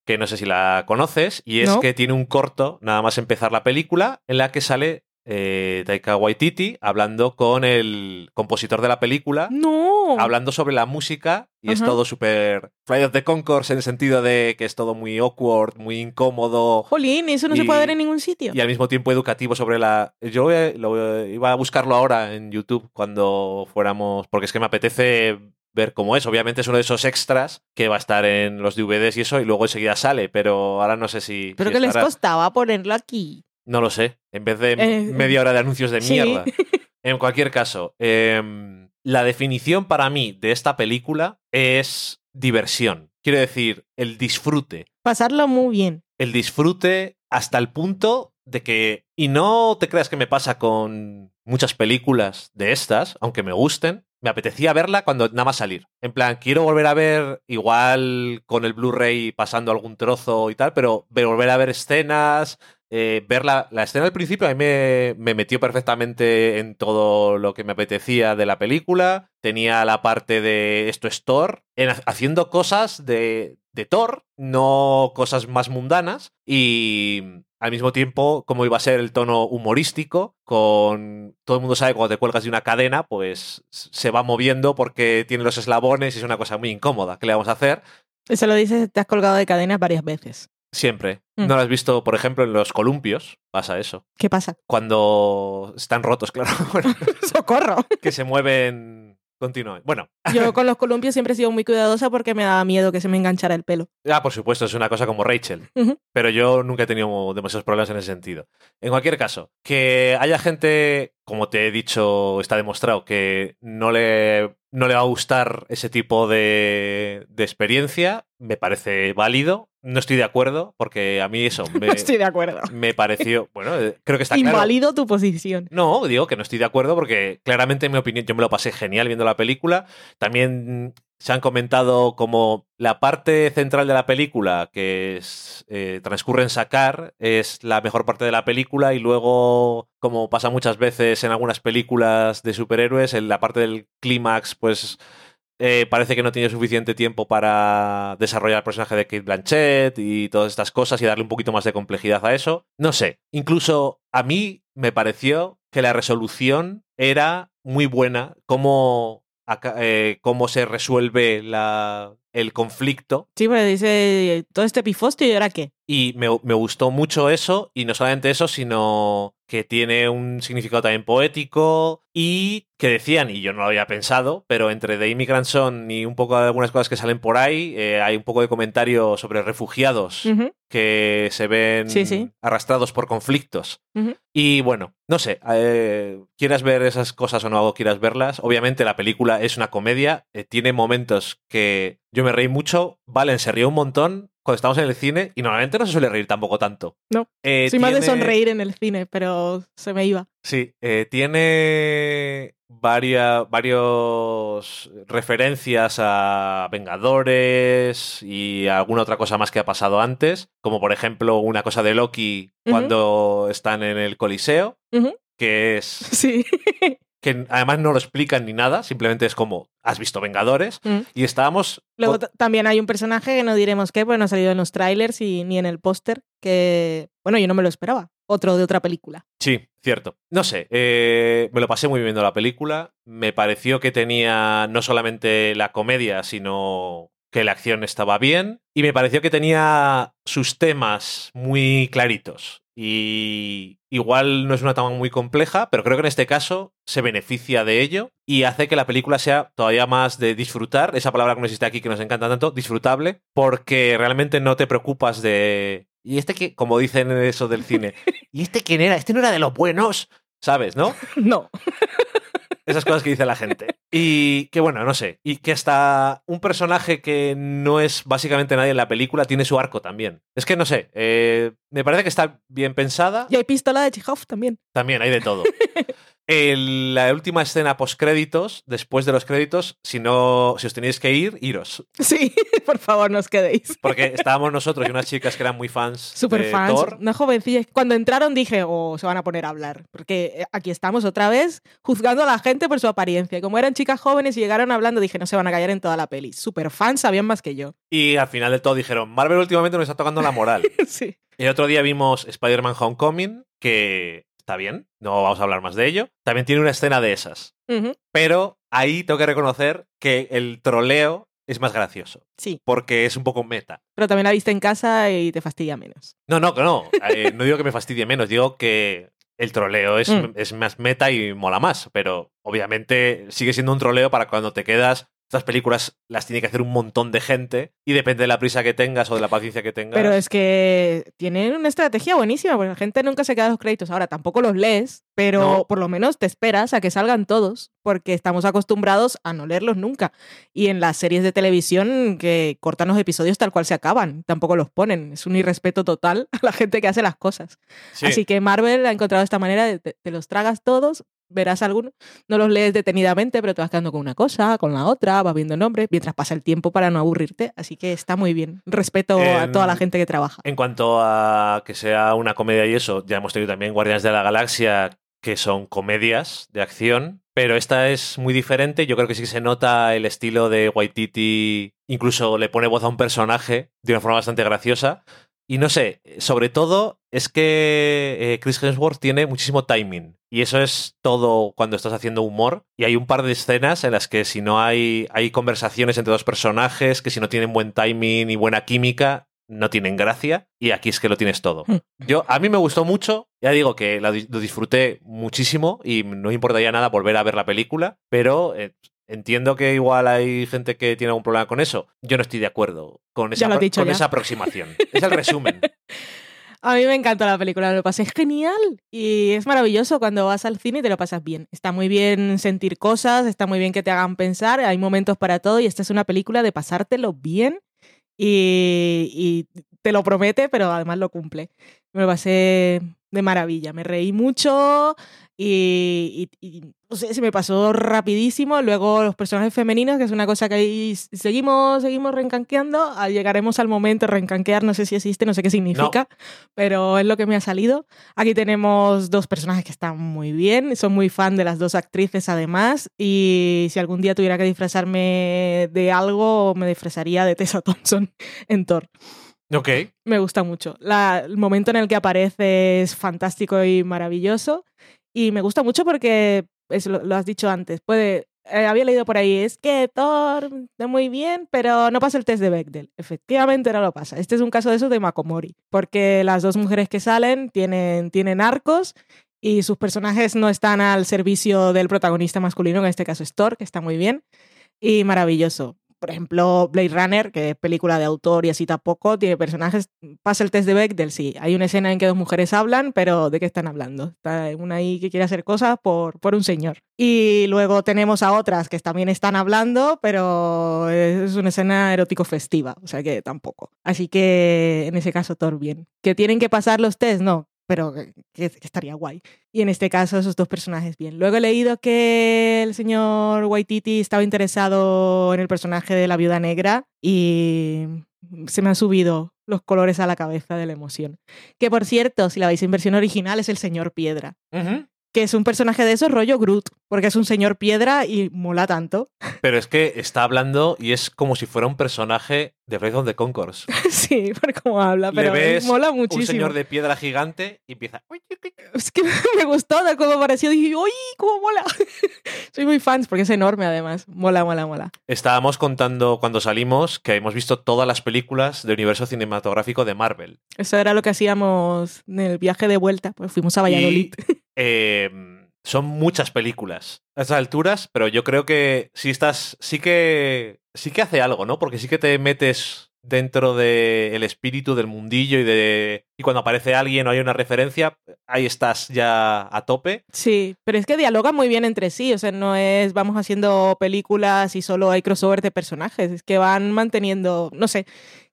que no sé si la conoces, y es No. que tiene un corto, nada más empezar la película, en la que sale eh, Taika Waititi hablando con el compositor de la película. No. Hablando sobre la música y es todo súper Flight of the Concourse en el sentido de que es todo muy awkward, muy incómodo, Jolín, eso no se puede ver en ningún sitio. y al mismo tiempo educativo sobre la... Yo lo- iba a buscarlo ahora en YouTube cuando fuéramos, porque es que me apetece ver cómo es. Obviamente es uno de esos extras que va a estar en los DVDs y eso, y luego enseguida sale, pero ahora no sé si... Pero si que les costaba ponerlo aquí. No lo sé, en vez de Eh, media hora de anuncios de sí. mierda. En cualquier caso, em, la definición para mí de esta película es diversión. Quiero decir, el disfrute Pasarlo muy bien. el disfrute hasta el punto de que, y no te creas que me pasa con muchas películas de estas, aunque me gusten, me apetecía verla cuando nada más salir. En plan, quiero volver a ver igual con el Blu-ray pasando algún trozo y tal, pero ve- volver a ver escenas, eh, ver la, la escena al principio a mí me, me metió perfectamente en todo lo que me apetecía de la película. Tenía la parte de esto es Thor, en ha- haciendo cosas de, de Thor, no cosas más mundanas. Y al mismo tiempo, como iba a ser el tono humorístico, con todo el mundo sabe cuando te cuelgas de una cadena, pues se va moviendo porque tiene los eslabones y es una cosa muy incómoda. ¿Qué le vamos a hacer? Eso lo dices, te has colgado de cadenas varias veces. Siempre. Mm. ¿No lo has visto, por ejemplo, en los columpios? Pasa eso. ¿Qué pasa? Cuando están rotos, claro. Bueno, ¡Socorro! que se mueven. Continúen. Bueno, Yo con los columpios siempre he sido muy cuidadosa porque me daba miedo que se me enganchara el pelo. ah, por supuesto, es una cosa como Rachel. Pero yo nunca he tenido demasiados problemas en ese sentido. En cualquier caso, que haya gente, como te he dicho, está demostrado, que no le, no le va a gustar ese tipo de, de experiencia, me parece válido. No estoy de acuerdo, porque a mí eso me, No estoy de acuerdo. me pareció. Bueno, eh, creo que está claro. Invalido tu posición. No, digo que no estoy de acuerdo porque claramente en mi opinión yo me lo pasé genial viendo la película. También se han comentado como la parte central de la película, que es, eh, transcurre en Sacar, es la mejor parte de la película y luego, como pasa muchas veces en algunas películas de superhéroes, en la parte del clímax, pues eh, parece que no tiene suficiente tiempo para desarrollar el personaje de Kate Blanchett y todas estas cosas y darle un poquito más de complejidad a eso. No sé, incluso a mí me pareció que la resolución era muy buena, cómo, eh, cómo se resuelve la, el conflicto. Sí, pero dice todo este pifostio y ahora qué. Y me, me gustó mucho eso, y no solamente eso, sino que tiene un significado también poético y que decían, y yo no lo había pensado, pero entre The Immigrant Son y un poco de algunas cosas que salen por ahí, eh, hay un poco de comentario sobre refugiados que se ven Sí, sí. arrastrados por conflictos. Y bueno, no sé, eh, quieras ver esas cosas o no quieras verlas, obviamente la película es una comedia, eh, tiene momentos que yo me reí mucho, Valen se rió un montón cuando estamos en el cine y normalmente no se suele reír tampoco tanto. No. Eh, Soy más de sonreír en el cine, pero se me iba. Sí, eh, tiene varias varios referencias a Vengadores y a alguna otra cosa más que ha pasado antes, como por ejemplo una cosa de Loki cuando están en el Coliseo, que es Sí. que además no lo explican ni nada, simplemente es como has visto Vengadores Mm. y estábamos Luego también hay un personaje que no diremos qué, pues no ha salido en los trailers y ni en el póster, que, bueno, yo no me lo esperaba. Otro de otra película. Sí, cierto. No sé, eh, me lo pasé muy bien viendo la película. Me pareció que tenía no solamente la comedia, sino que la acción estaba bien. Y me pareció que tenía sus temas muy claritos. Y igual no es una trama muy compleja, pero creo que en este caso se beneficia de ello y hace que la película sea todavía más de disfrutar, esa palabra que no existe aquí que nos encanta tanto, disfrutable, porque realmente no te preocupas de... Y este que, como dicen eso del cine, ¿y este quién era? Este no era de los buenos, ¿sabes? ¿No? No. Esas cosas que dice la gente. Y que bueno, no sé. Y que hasta un personaje que no es básicamente nadie en la película tiene su arco también. Es que no sé. eh, me parece que está bien pensada. Y hay pistola de Chekhov también. También hay de todo. El- la última escena post créditos, después de los créditos, si no, si os tenéis que ir, iros. Sí, por favor, no os quedéis. Porque estábamos nosotros y unas chicas que eran muy fans Super de fans, Thor. una jovencilla. Cuando entraron dije, oh, se van a poner a hablar. Porque eh, aquí estamos otra vez juzgando a la gente por su apariencia. Como eran chicas jóvenes y llegaron hablando, dije, no se van a callar en toda la peli. Super fans, sabían más que yo. Y al final de todo dijeron, Marvel últimamente nos está tocando la moral. sí. El otro día vimos Spider-Man Homecoming, que está bien, no vamos a hablar más de ello. También tiene una escena de esas. Pero ahí tengo que reconocer que el troleo es más gracioso, Sí, porque es un poco meta. pero también la viste en casa y te fastidia menos. No, no, que no. Eh, no digo que me fastidie menos, digo que el troleo es, Mm. es más meta y mola más. Pero obviamente sigue siendo un troleo para cuando te quedas. Estas películas las tiene que hacer un montón de gente y depende de la prisa que tengas o de la paciencia que tengas. Pero es que tienen una estrategia buenísima, porque la gente nunca se queda los créditos. Ahora tampoco los lees, pero No. por lo menos te esperas a que salgan todos, porque estamos acostumbrados a no leerlos nunca. Y en las series de televisión que cortan los episodios tal cual se acaban, tampoco los ponen. Es un irrespeto total a la gente que hace las cosas. Sí. Así que Marvel ha encontrado esta manera de te, te los tragas todos. Verás algunos, no los lees detenidamente, pero te vas quedando con una cosa, con la otra, vas viendo nombres, mientras pasa el tiempo para no aburrirte. Así que está muy bien. Respeto a toda la gente que trabaja. En cuanto a que sea una comedia y eso, ya hemos tenido también Guardianes de la Galaxia, que son comedias de acción, pero esta es muy diferente. Yo creo que sí que se nota el estilo de Waititi, incluso le pone voz a un personaje de una forma bastante graciosa. Y no sé, sobre todo es que eh, Chris Hemsworth tiene muchísimo timing. Y eso es todo cuando estás haciendo humor. Y hay un par de escenas en las que si no hay, hay conversaciones entre dos personajes, que si no tienen buen timing y buena química, no tienen gracia. Y aquí es que lo tienes todo. Yo, a mí me gustó mucho. Ya digo que lo disfruté muchísimo y no importaría nada volver a ver la película. Pero eh, entiendo que igual hay gente que tiene algún problema con eso. Yo no estoy de acuerdo con esa, Ya lo has apro- dicho con ya. esa aproximación. es el resumen. A mí me encantó la película, me lo pasé genial. Y es maravilloso cuando vas al cine y te lo pasas bien. Está muy bien sentir cosas, está muy bien que te hagan pensar, hay momentos para todo y esta es una película de pasártelo bien y, y te lo promete, pero además lo cumple. Me lo pasé de maravilla, me reí mucho y, y- y, no sé, se me pasó rapidísimo. Luego los personajes femeninos, que es una cosa que ahí seguimos, seguimos reencanqueando. Ah, Llegaremos al momento de reencanquear, no sé si existe, no sé qué significa, pero es lo que me ha salido. Aquí tenemos dos personajes que están muy bien, son muy fan de las dos actrices además, y si algún día tuviera que disfrazarme de algo, me disfrazaría de Tessa Thompson en Thor. ok. Me gusta mucho. La- el momento en el que aparece es fantástico y maravilloso. Y me gusta mucho porque, eso lo, has dicho antes, puede... eh, había leído por ahí, es que Thor está muy bien, pero no pasa el test de Bechdel. Efectivamente no lo pasa. Este es un caso de eso de Makomori, porque las dos mujeres que salen tienen, tienen arcos y sus personajes no están al servicio del protagonista masculino, en este caso es Thor, que está muy bien y maravilloso. Por ejemplo, Blade Runner, que es película de autor y así tampoco, tiene personajes. Pasa el test de Bechdel, sí. Hay una escena en que dos mujeres hablan, pero ¿de qué están hablando? Está una ahí que quiere hacer cosas por, por un señor. Y luego tenemos a otras que también están hablando, pero es una escena erótico festiva, o sea que tampoco. Así que en ese caso, Thor bien. ¿Que tienen que pasar los test? No, pero que, estaría guay. Y en este caso, esos dos personajes bien. Luego he leído que el señor Waititi estaba interesado en el personaje de la viuda negra y se me han subido los colores a la cabeza de la emoción. Que por cierto, si la veis en versión original, es el señor Piedra. Que es un personaje de esos rollo Groot, porque es un señor piedra y mola tanto. Pero es que está hablando y es como si fuera un personaje de Breath of the Concourse. sí, por cómo habla, Le pero ves mola Un muchísimo. señor de piedra gigante y empieza. Es que me gustó de cómo pareció. Dije, ¡uy, cómo mola! Soy muy fans porque es enorme además. Mola, mola, mola. Estábamos contando cuando salimos que hemos visto todas las películas del universo cinematográfico de Marvel. Eso era lo que hacíamos en el viaje de vuelta, pues fuimos a Valladolid. Eh, son muchas películas a estas alturas, pero yo creo que si estás. Sí que. Sí que hace algo, ¿no? Porque sí que te metes dentro del espíritu del mundillo y de y cuando aparece alguien o hay una referencia, ahí estás ya a tope. Sí, pero es que dialogan muy bien entre sí, o sea, no es vamos haciendo películas y solo hay crossover de personajes, es que van manteniendo, no sé,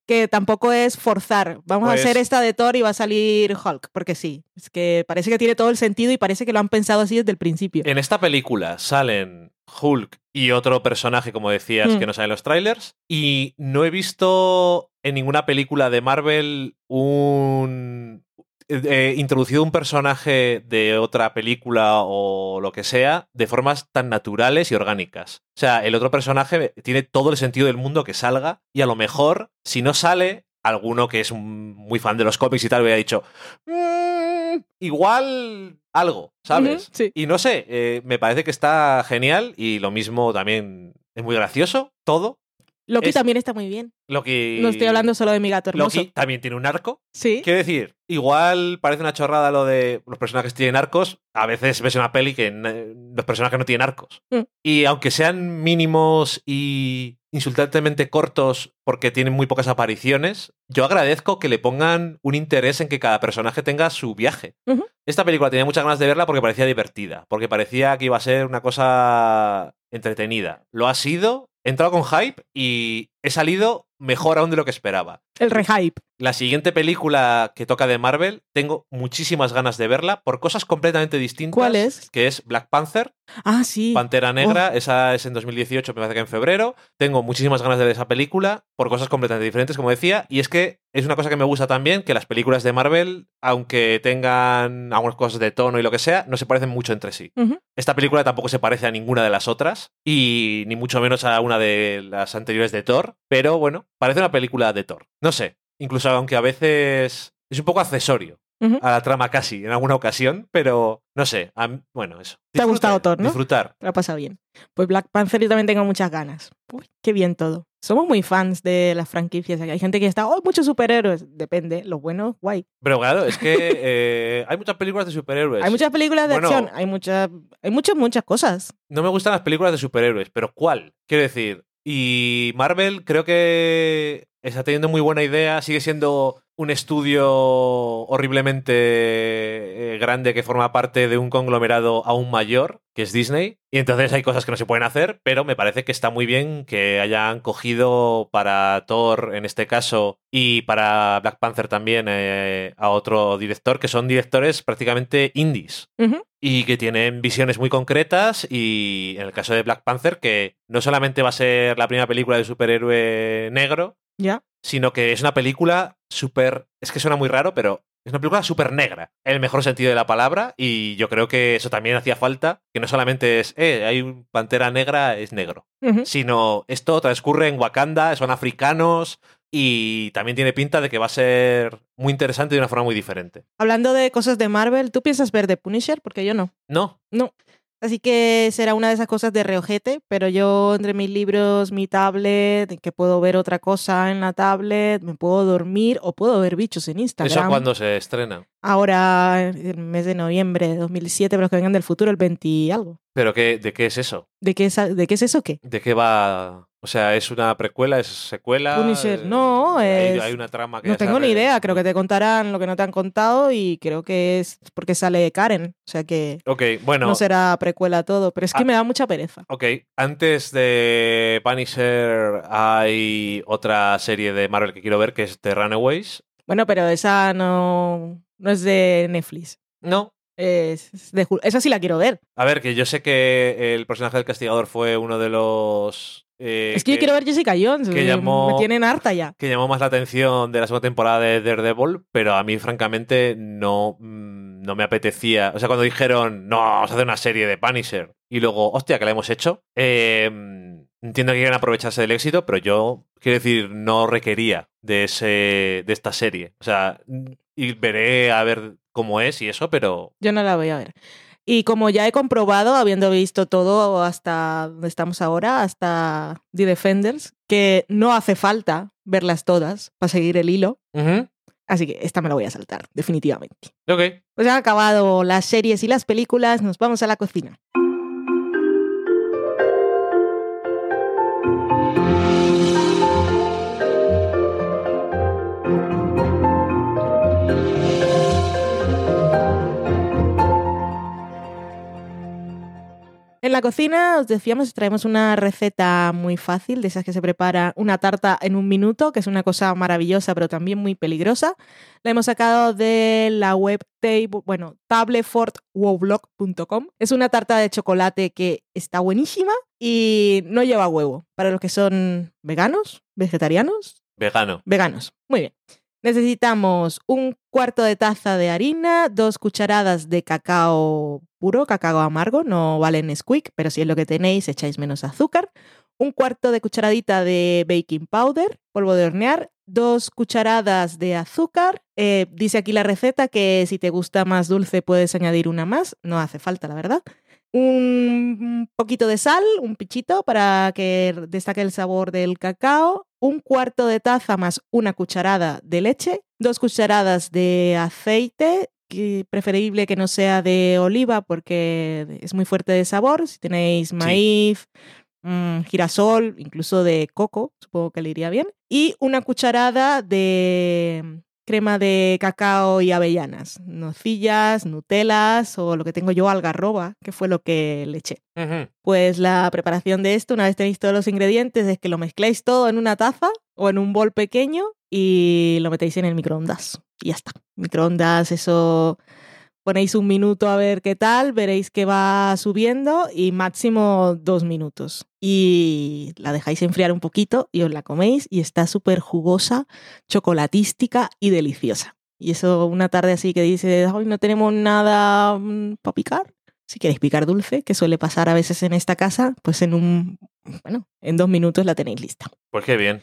que tampoco es forzar, vamos Pues- a hacer esta de Thor y va a salir Hulk, porque sí, es que parece que tiene todo el sentido y parece que lo han pensado así desde el principio. En esta película salen Hulk y otro personaje, como decías, Mm. que no sale en los trailers. Y no he visto en ninguna película de Marvel un. Eh, introducido un personaje de otra película o lo que sea de formas tan naturales y orgánicas. O sea, el otro personaje tiene todo el sentido del mundo que salga y a lo mejor, si no sale, alguno que es muy fan de los cómics y tal hubiera dicho, "Mm, igual algo, ¿sabes? Sí. Y no sé, eh, me parece que está genial y lo mismo también es muy gracioso, todo. Loki es- también está muy bien. Loki, No estoy hablando solo de mi gato hermoso. Loki también tiene un arco. Sí. Quiero decir, igual parece una chorrada lo de los personajes que tienen arcos. A veces ves una peli que los personajes no tienen arcos. Mm. Y aunque sean mínimos y insultantemente cortos porque tienen muy pocas apariciones, yo agradezco que le pongan un interés en que cada personaje tenga su viaje. Esta película tenía muchas ganas de verla porque parecía divertida, porque parecía que iba a ser una cosa entretenida. Lo ha sido, he entrado con hype y he salido mejor aún de lo que esperaba. El rehype. La siguiente película que toca de Marvel, tengo muchísimas ganas de verla por cosas completamente distintas. ¿Cuál es? Que es Black Panther, Ah, sí. Pantera Negra, esa es en 2018, me parece que en febrero. Tengo muchísimas ganas de ver esa película por cosas completamente diferentes, como decía, y es que es una cosa que me gusta también, que las películas de Marvel, aunque tengan algunas cosas de tono y lo que sea, no se parecen mucho entre sí. Esta película tampoco se parece a ninguna de las otras, y ni mucho menos a una de las anteriores de Thor, pero bueno, parece una película de Thor. No sé, incluso aunque a veces es un poco accesorio a la trama casi en alguna ocasión, pero no sé, a bueno, eso. Te ha gustado Thor, ¿no? Disfrutar. Te lo ha pasado bien. Pues Black Panther yo también tengo muchas ganas. Uy, qué bien todo. Somos muy fans de las franquicias. Hay gente que está, oh, muchos superhéroes. Depende, los buenos, guay. Pero claro, es que eh, hay muchas películas de superhéroes. Hay muchas películas de bueno. acción, hay muchas, hay muchas, muchas cosas. No me gustan las películas de superhéroes, pero ¿cuál? Quiero decir, y Marvel creo que está teniendo muy buena idea, sigue siendo un estudio horriblemente eh, grande que forma parte de un conglomerado aún mayor, que es Disney, y entonces hay cosas que no se pueden hacer, pero me parece que está muy bien que hayan cogido para Thor en este caso y para Black Panther también eh, a otro director, que son directores prácticamente indies. Y que tienen visiones muy concretas y en el caso de Black Panther que no solamente va a ser la primera película de superhéroe negro, Ya. sino que es una película súper, es que suena muy raro, pero es una película súper negra, en el mejor sentido de la palabra y yo creo que eso también hacía falta, que no solamente es, eh, hay un pantera negra, es negro, Ujú. sino esto transcurre en Wakanda, son africanos y también tiene pinta de que va a ser muy interesante de una forma muy diferente. Hablando de cosas de Marvel, ¿tú piensas ver The Punisher? Porque yo no. No, Así que será una de esas cosas de reojete, pero yo entre mis libros, mi tablet, que puedo ver otra cosa en la tablet, me puedo dormir o puedo ver bichos en Instagram. eso cuando se estrena. Ahora, el mes de noviembre de 2007, pero los que vengan del futuro, el 20 y algo. ¿Pero qué, de qué es eso? ¿De qué es, ¿de qué es eso qué? ¿De qué va? O sea, ¿es una precuela? ¿Es secuela? Punisher, Eh, no, hay, es- hay una trama que No tengo ni idea, creo que te contarán lo que no te han contado y creo que es porque sale Karen, o sea que Ok, bueno. no será precuela todo, pero es que Ah. me da mucha pereza. Ok, antes de Punisher hay otra serie de Marvel que quiero ver que es The Runaways. Bueno, pero esa no, no es de Netflix. No. Es de. Esa sí la quiero ver. A ver, que yo sé que el personaje del castigador fue uno de los... eh, es que, yo quiero ver Jessica Jones. que llamó- Me tienen harta ya. que llamó más la atención de la segunda temporada de Daredevil, pero a mí, francamente, no, mm, no me apetecía. O sea, cuando dijeron, no, vamos a hacer una serie de Punisher, y luego, hostia, que la hemos hecho, eh, entiendo que quieren aprovecharse del éxito, pero yo, quiero decir, no requería de, ese, de esta serie. O sea, y veré a ver cómo es y eso, pero Yo no la voy a ver. Y como ya he comprobado, habiendo visto todo hasta donde estamos ahora, hasta The Defenders, que no hace falta verlas todas para seguir el hilo. Ujú. Así que esta me la voy a saltar, definitivamente. Ok. Pues han acabado las series y las películas, nos vamos a la cocina. Cocina, os decíamos, os traemos una receta muy fácil, de esas que se prepara una tarta en un minuto, que es una cosa maravillosa, pero también muy peligrosa. La hemos sacado de la web table, bueno, tablefortwowblog.com. Es una tarta de chocolate que está buenísima y no lleva huevo. Para los que son veganos, vegetarianos, Vegano. Veganos. Muy bien. Necesitamos un cuarto de taza de harina, dos cucharadas de cacao cacao amargo, no valen squeak, pero si es lo que tenéis, echáis menos azúcar. Un cuarto de cucharadita de baking powder, polvo de hornear, dos cucharadas de azúcar. Eh, dice aquí la receta que si te gusta más dulce puedes añadir una más, no hace falta, la verdad un poquito de sal, un pichito para que destaque el sabor del cacao, un cuarto de taza más una cucharada de leche, dos cucharadas de aceite, preferible que no sea de oliva porque es muy fuerte de sabor. Si tenéis maíz, mm, girasol, incluso de coco, supongo que le iría bien. Y una cucharada de crema de cacao y avellanas, nocillas, nutelas o lo que tengo yo, algarroba, que fue lo que le eché. Pues la preparación de esto, una vez tenéis todos los ingredientes, es que lo mezcláis todo en una taza o en un bol pequeño y lo metéis en el microondas. Y ya está. Microondas, eso ponéis un minuto a ver qué tal, veréis que va subiendo y máximo dos minutos. Y la dejáis enfriar un poquito y os la coméis y está súper jugosa, chocolatística y deliciosa. Y eso una tarde así que dices, hoy no tenemos nada mm, para picar. Si queréis picar dulce, que suele pasar a veces en esta casa, pues en un, bueno, en dos minutos la tenéis lista. Pues qué bien.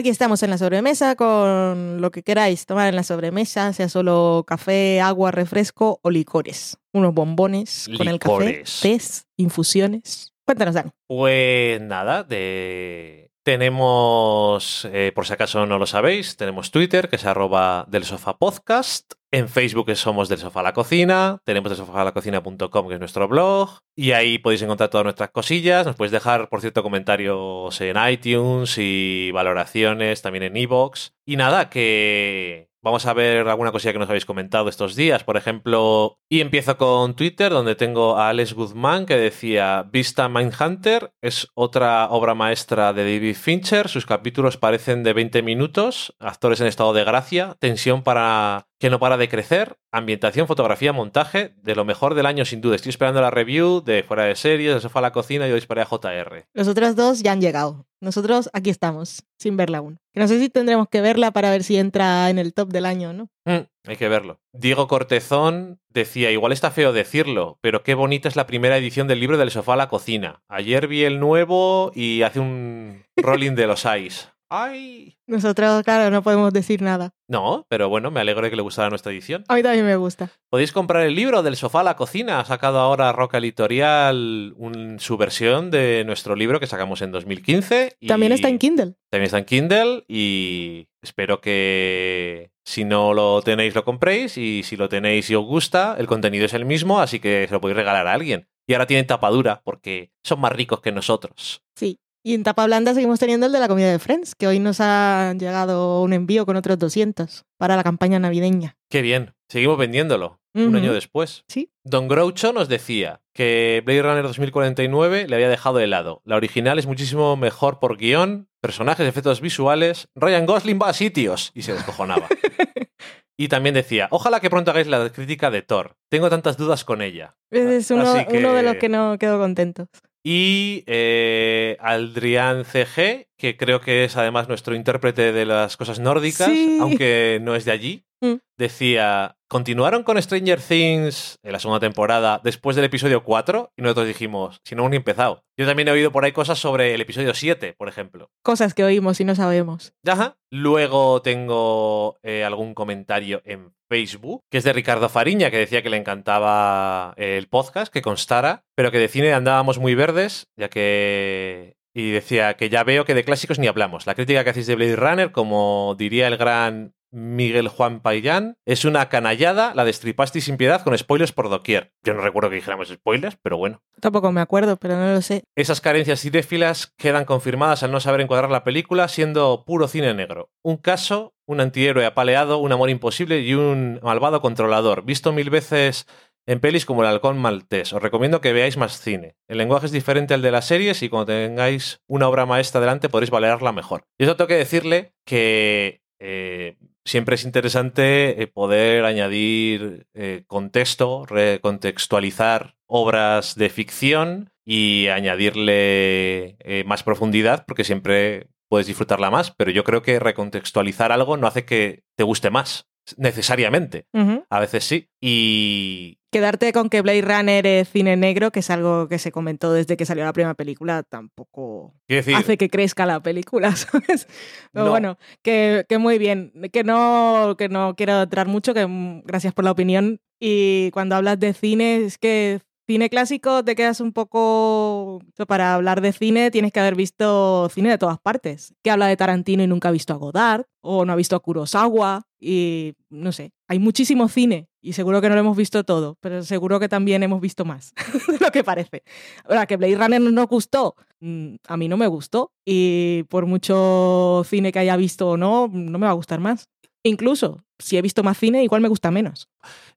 Aquí estamos en la sobremesa con lo que queráis tomar en la sobremesa, sea solo café, agua, refresco o licores. Unos bombones con el café, tés, infusiones. Cuéntanos, Dan. Pues nada, de... tenemos, eh, por si acaso no lo sabéis, tenemos Twitter, que es arroba del sofá podcast. En Facebook somos del sofá a la cocina, tenemos del sofá la cocina.com que es nuestro blog y ahí podéis encontrar todas nuestras cosillas, nos podéis dejar por cierto comentarios en iTunes y valoraciones también en iBox. Y nada, que Vamos a ver alguna cosilla que nos habéis comentado estos días. Por ejemplo, y empiezo con Twitter, donde tengo a Alex Guzmán que decía: Vista Mindhunter es otra obra maestra de David Fincher. Sus capítulos parecen de 20 minutos, actores en estado de gracia, tensión para que no para de crecer, ambientación, fotografía, montaje, de lo mejor del año sin duda. Estoy esperando la review de Fuera de Series, de Sofá a la Cocina y hoy disparé a JR. Los otros dos ya han llegado. Nosotros aquí estamos, sin verla aún. no sé si tendremos que verla para ver si entra en el top del año, ¿no? Mm, hay que verlo. Diego Cortezón decía, igual está feo decirlo, pero qué bonita es la primera edición del libro del sofá a la cocina. Ayer vi el nuevo y hace un rolling de los eyes. ¡Ay! Nosotros, claro, no podemos decir nada. No, pero bueno, me alegro de que le gustara nuestra edición. A mí también me gusta. Podéis comprar el libro del sofá a la cocina. Ha sacado ahora Roca Editorial su versión de nuestro libro que sacamos en 2015. También está en Kindle. También está en Kindle y espero que si no lo tenéis lo compréis y si lo tenéis y os gusta, el contenido es el mismo, así que se lo podéis regalar a alguien. Y ahora tienen tapadura porque son más ricos que nosotros. Sí, y en tapa blanda seguimos teniendo el de la comida de Friends, que hoy nos ha llegado un envío con otros 200 para la campaña navideña. Qué bien, seguimos vendiéndolo. Un año después. Sí. Don Groucho nos decía que Blade Runner 2049 le había dejado de lado. La original es muchísimo mejor por guion, personajes, efectos visuales. Ryan Gosling va a sitios y se descojonaba. y también decía, ojalá que pronto hagáis la crítica de Thor. Tengo tantas dudas con ella. Es uno, uno de los que no quedo contento. Y eh, Aldrián CG, que creo que es además nuestro intérprete de las cosas nórdicas, aunque no es de allí, mm. decía, continuaron con Stranger Things en la segunda temporada después del episodio 4 y nosotros dijimos, si no hemos ni empezado. Yo también he oído por ahí cosas sobre el episodio 7, por ejemplo. Cosas que oímos y no sabemos. Ajá. Luego tengo eh, algún comentario en Facebook, que es de Ricardo Fariña, que decía que le encantaba el podcast, que constara, pero que de cine andábamos muy verdes, ya que Y decía que ya veo que de clásicos ni hablamos. La crítica que hacéis de Blade Runner, como diría el gran Miguel Juan Payán, es una canallada, la destripaste sin piedad con spoilers por doquier. Yo no recuerdo que dijéramos spoilers, pero bueno. Tampoco me acuerdo, pero no lo sé. Esas carencias cinéfilas quedan confirmadas al no saber encuadrar la película siendo puro cine negro. Un caso, un antihéroe apaleado, un amor imposible y un malvado controlador. Visto mil veces en pelis como El halcón maltés. Os recomiendo que veáis más cine. El lenguaje es diferente al de las series y cuando tengáis una obra maestra delante podréis valorarla mejor. Y eso tengo que decirle que eh, siempre es interesante eh, poder añadir eh, contexto, recontextualizar obras de ficción y añadirle eh, más profundidad, porque siempre puedes disfrutarla más, pero yo creo que recontextualizar algo no hace que te guste más, necesariamente. A veces sí. Y Quedarte con que Blade Runner es cine negro, que es algo que se comentó desde que salió la primera película, tampoco decir, hace que crezca la película, ¿sabes? Pero No. bueno, que, que muy bien. Que no, que no quiero entrar mucho, que mm, gracias por la opinión. Y cuando hablas de cine, es que cine clásico te quedas un poco... Para hablar de cine tienes que haber visto cine de todas partes. Que habla de Tarantino y nunca ha visto a Godard, o no ha visto a Kurosawa, y no sé, hay muchísimo cine. Y seguro que no lo hemos visto todo, pero seguro que también hemos visto más de lo que parece. Ahora, que Blade Runner no nos gustó, mm, a mí no me gustó. Y por mucho cine que haya visto o no, no me va a gustar más. Incluso, si he visto más cine, igual me gusta menos.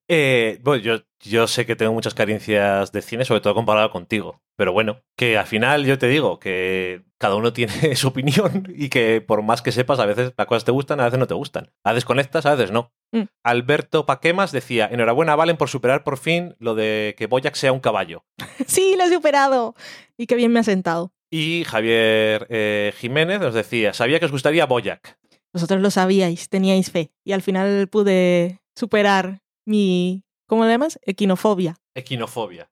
eh, bueno, yo, yo sé que tengo muchas carencias de cine, sobre todo comparado contigo. Pero bueno, que al final yo te digo que cada uno tiene su opinión y que por más que sepas, a veces las cosas te gustan, a veces no te gustan. A veces conectas, a veces no. Mm. Alberto Paquemas decía, enhorabuena Valen por superar por fin lo de que Boyac sea un caballo. sí, lo he superado. Y qué bien me ha sentado. Y Javier eh, Jiménez nos decía, sabía que os gustaría Boyac. Vosotros lo sabíais, teníais fe. Y al final pude superar mi, ¿cómo le llamas? Equinofobia. Equinofobia.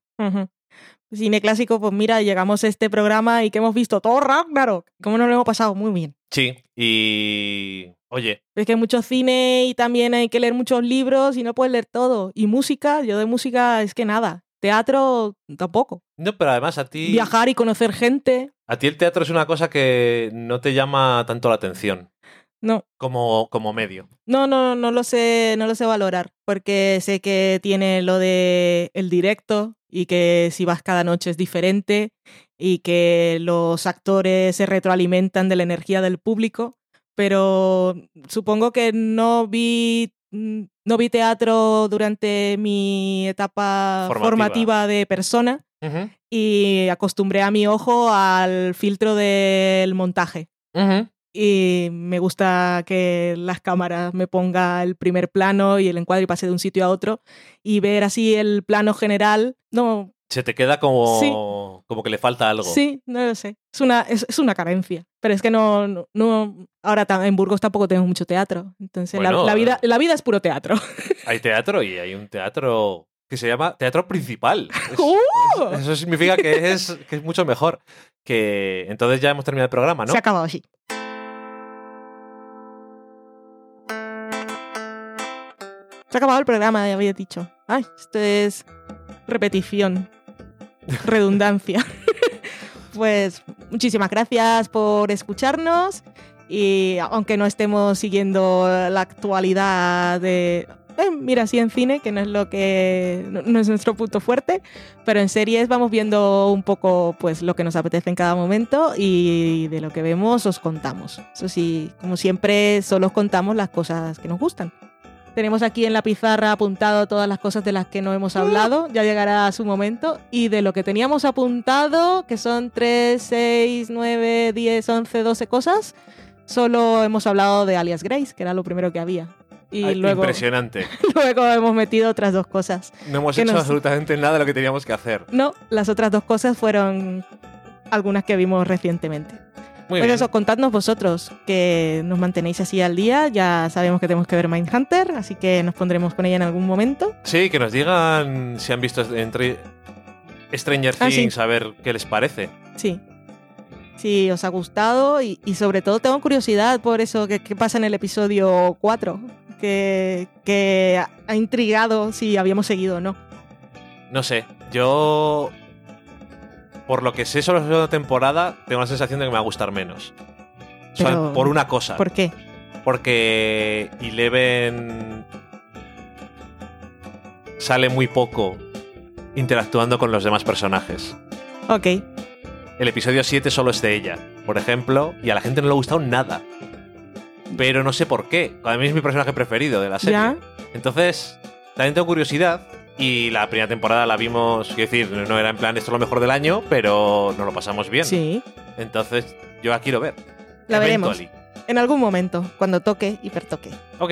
Cine clásico, pues mira, llegamos a este programa y que hemos visto todo Ragnarok. ¿Cómo nos lo hemos pasado? Muy bien. Sí, y... Oye, Es que hay mucho cine y también hay que leer muchos libros y no puedes leer todo. Y música, yo de música es que nada. Teatro tampoco. no, pero además a ti... Viajar y conocer gente, A ti el teatro es una cosa que no te llama tanto la atención no. como, como medio. No, no, no lo sé, no lo sé valorar, porque sé que tiene lo de el directo y que si vas cada noche es diferente y que los actores se retroalimentan de la energía del público, pero supongo que no vi mm, no vi teatro durante mi etapa Formativa. formativa de persona y acostumbré a mi ojo al filtro del montaje. Y me gusta que las cámaras me ponga el primer plano y el encuadre y pase de un sitio a otro y ver así el plano general. No, Se te queda como, Sí. como que le falta algo. sí, no lo sé. Es una, es, es una carencia. Pero es que no, no, no- ahora en Burgos tampoco tenemos mucho teatro. Entonces la- Bueno, la, vida, la vida es puro teatro. Hay teatro y hay un teatro que se llama teatro principal. Es- ¡Uh! es- eso significa que es, que es mucho mejor. Que entonces ya hemos terminado el programa, ¿no? Se ha acabado así. Se ha acabado el programa, ya había dicho. Ay, esto es repetición, redundancia. pues muchísimas gracias por escucharnos y aunque no estemos siguiendo la actualidad de... eh, mira, sí en cine, que no es lo que no, no es nuestro punto fuerte, pero en series vamos viendo un poco pues lo que nos apetece en cada momento y de lo que vemos os contamos. Eso sí, como siempre, solo os contamos las cosas que nos gustan. Tenemos aquí en la pizarra apuntado todas las cosas de las que no hemos hablado, ya llegará su momento. Y de lo que teníamos apuntado, que son 3, 6, 9, 10, 11, 12 cosas, solo hemos hablado de Alias Grace, que era lo primero que había. Y Ay, luego, Impresionante. luego hemos metido otras dos cosas. No hemos hecho nos- absolutamente nada de lo que teníamos que hacer. No, las otras dos cosas fueron algunas que vimos recientemente. Muy pues bien. eso, contadnos vosotros que nos mantenéis así al día. Ya sabemos que tenemos que ver Mindhunter, así que nos pondremos con ella en algún momento. Sí, que nos digan si han visto entre Stranger Ah, sí. Things, a ver qué les parece. Sí. Si os ha gustado y, y sobre todo tengo curiosidad por eso, que, pasa en el episodio 4, que, que ha intrigado si habíamos seguido o no. No sé, yo por lo que sé sobre la segunda temporada, tengo la sensación de que me va a gustar menos. O sea, Pero- por una cosa. ¿Por qué? Porque Eleven sale muy poco interactuando con los demás personajes. Ok. El episodio 7 solo es de ella, por ejemplo, y a la gente no le ha gustado nada. Pero no sé por qué. A mí es mi personaje preferido de la serie. ¿Ya? Entonces, también tengo curiosidad. Y la primera temporada la vimos, quiero decir, no era en plan esto es lo mejor del año, pero nos lo pasamos bien. Sí. Entonces, yo la quiero ver. La veremos. En algún momento, cuando toque, hipertoque. Ok,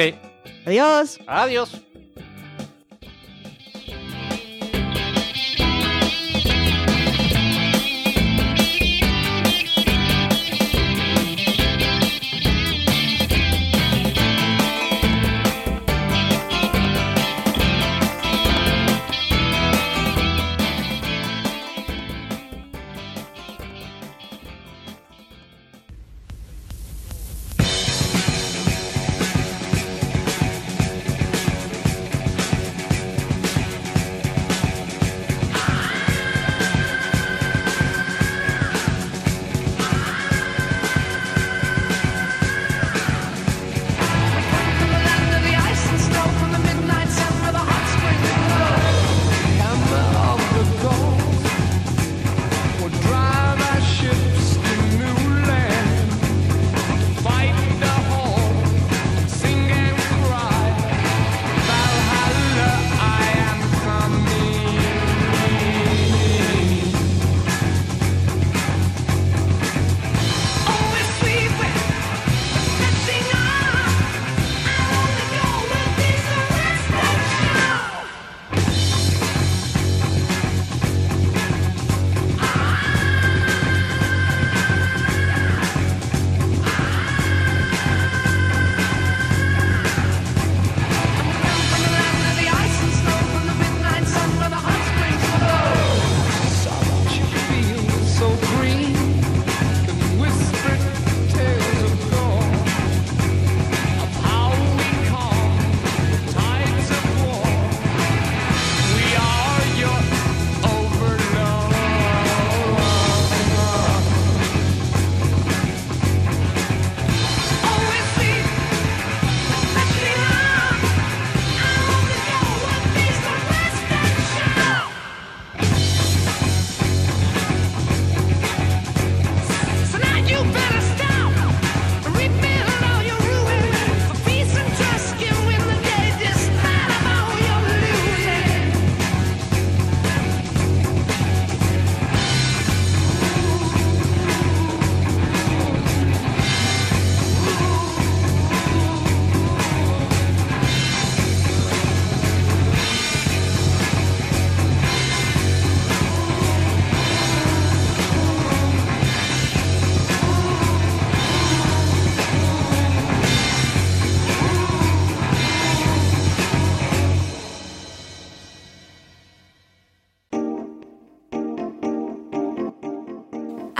Adiós. adiós.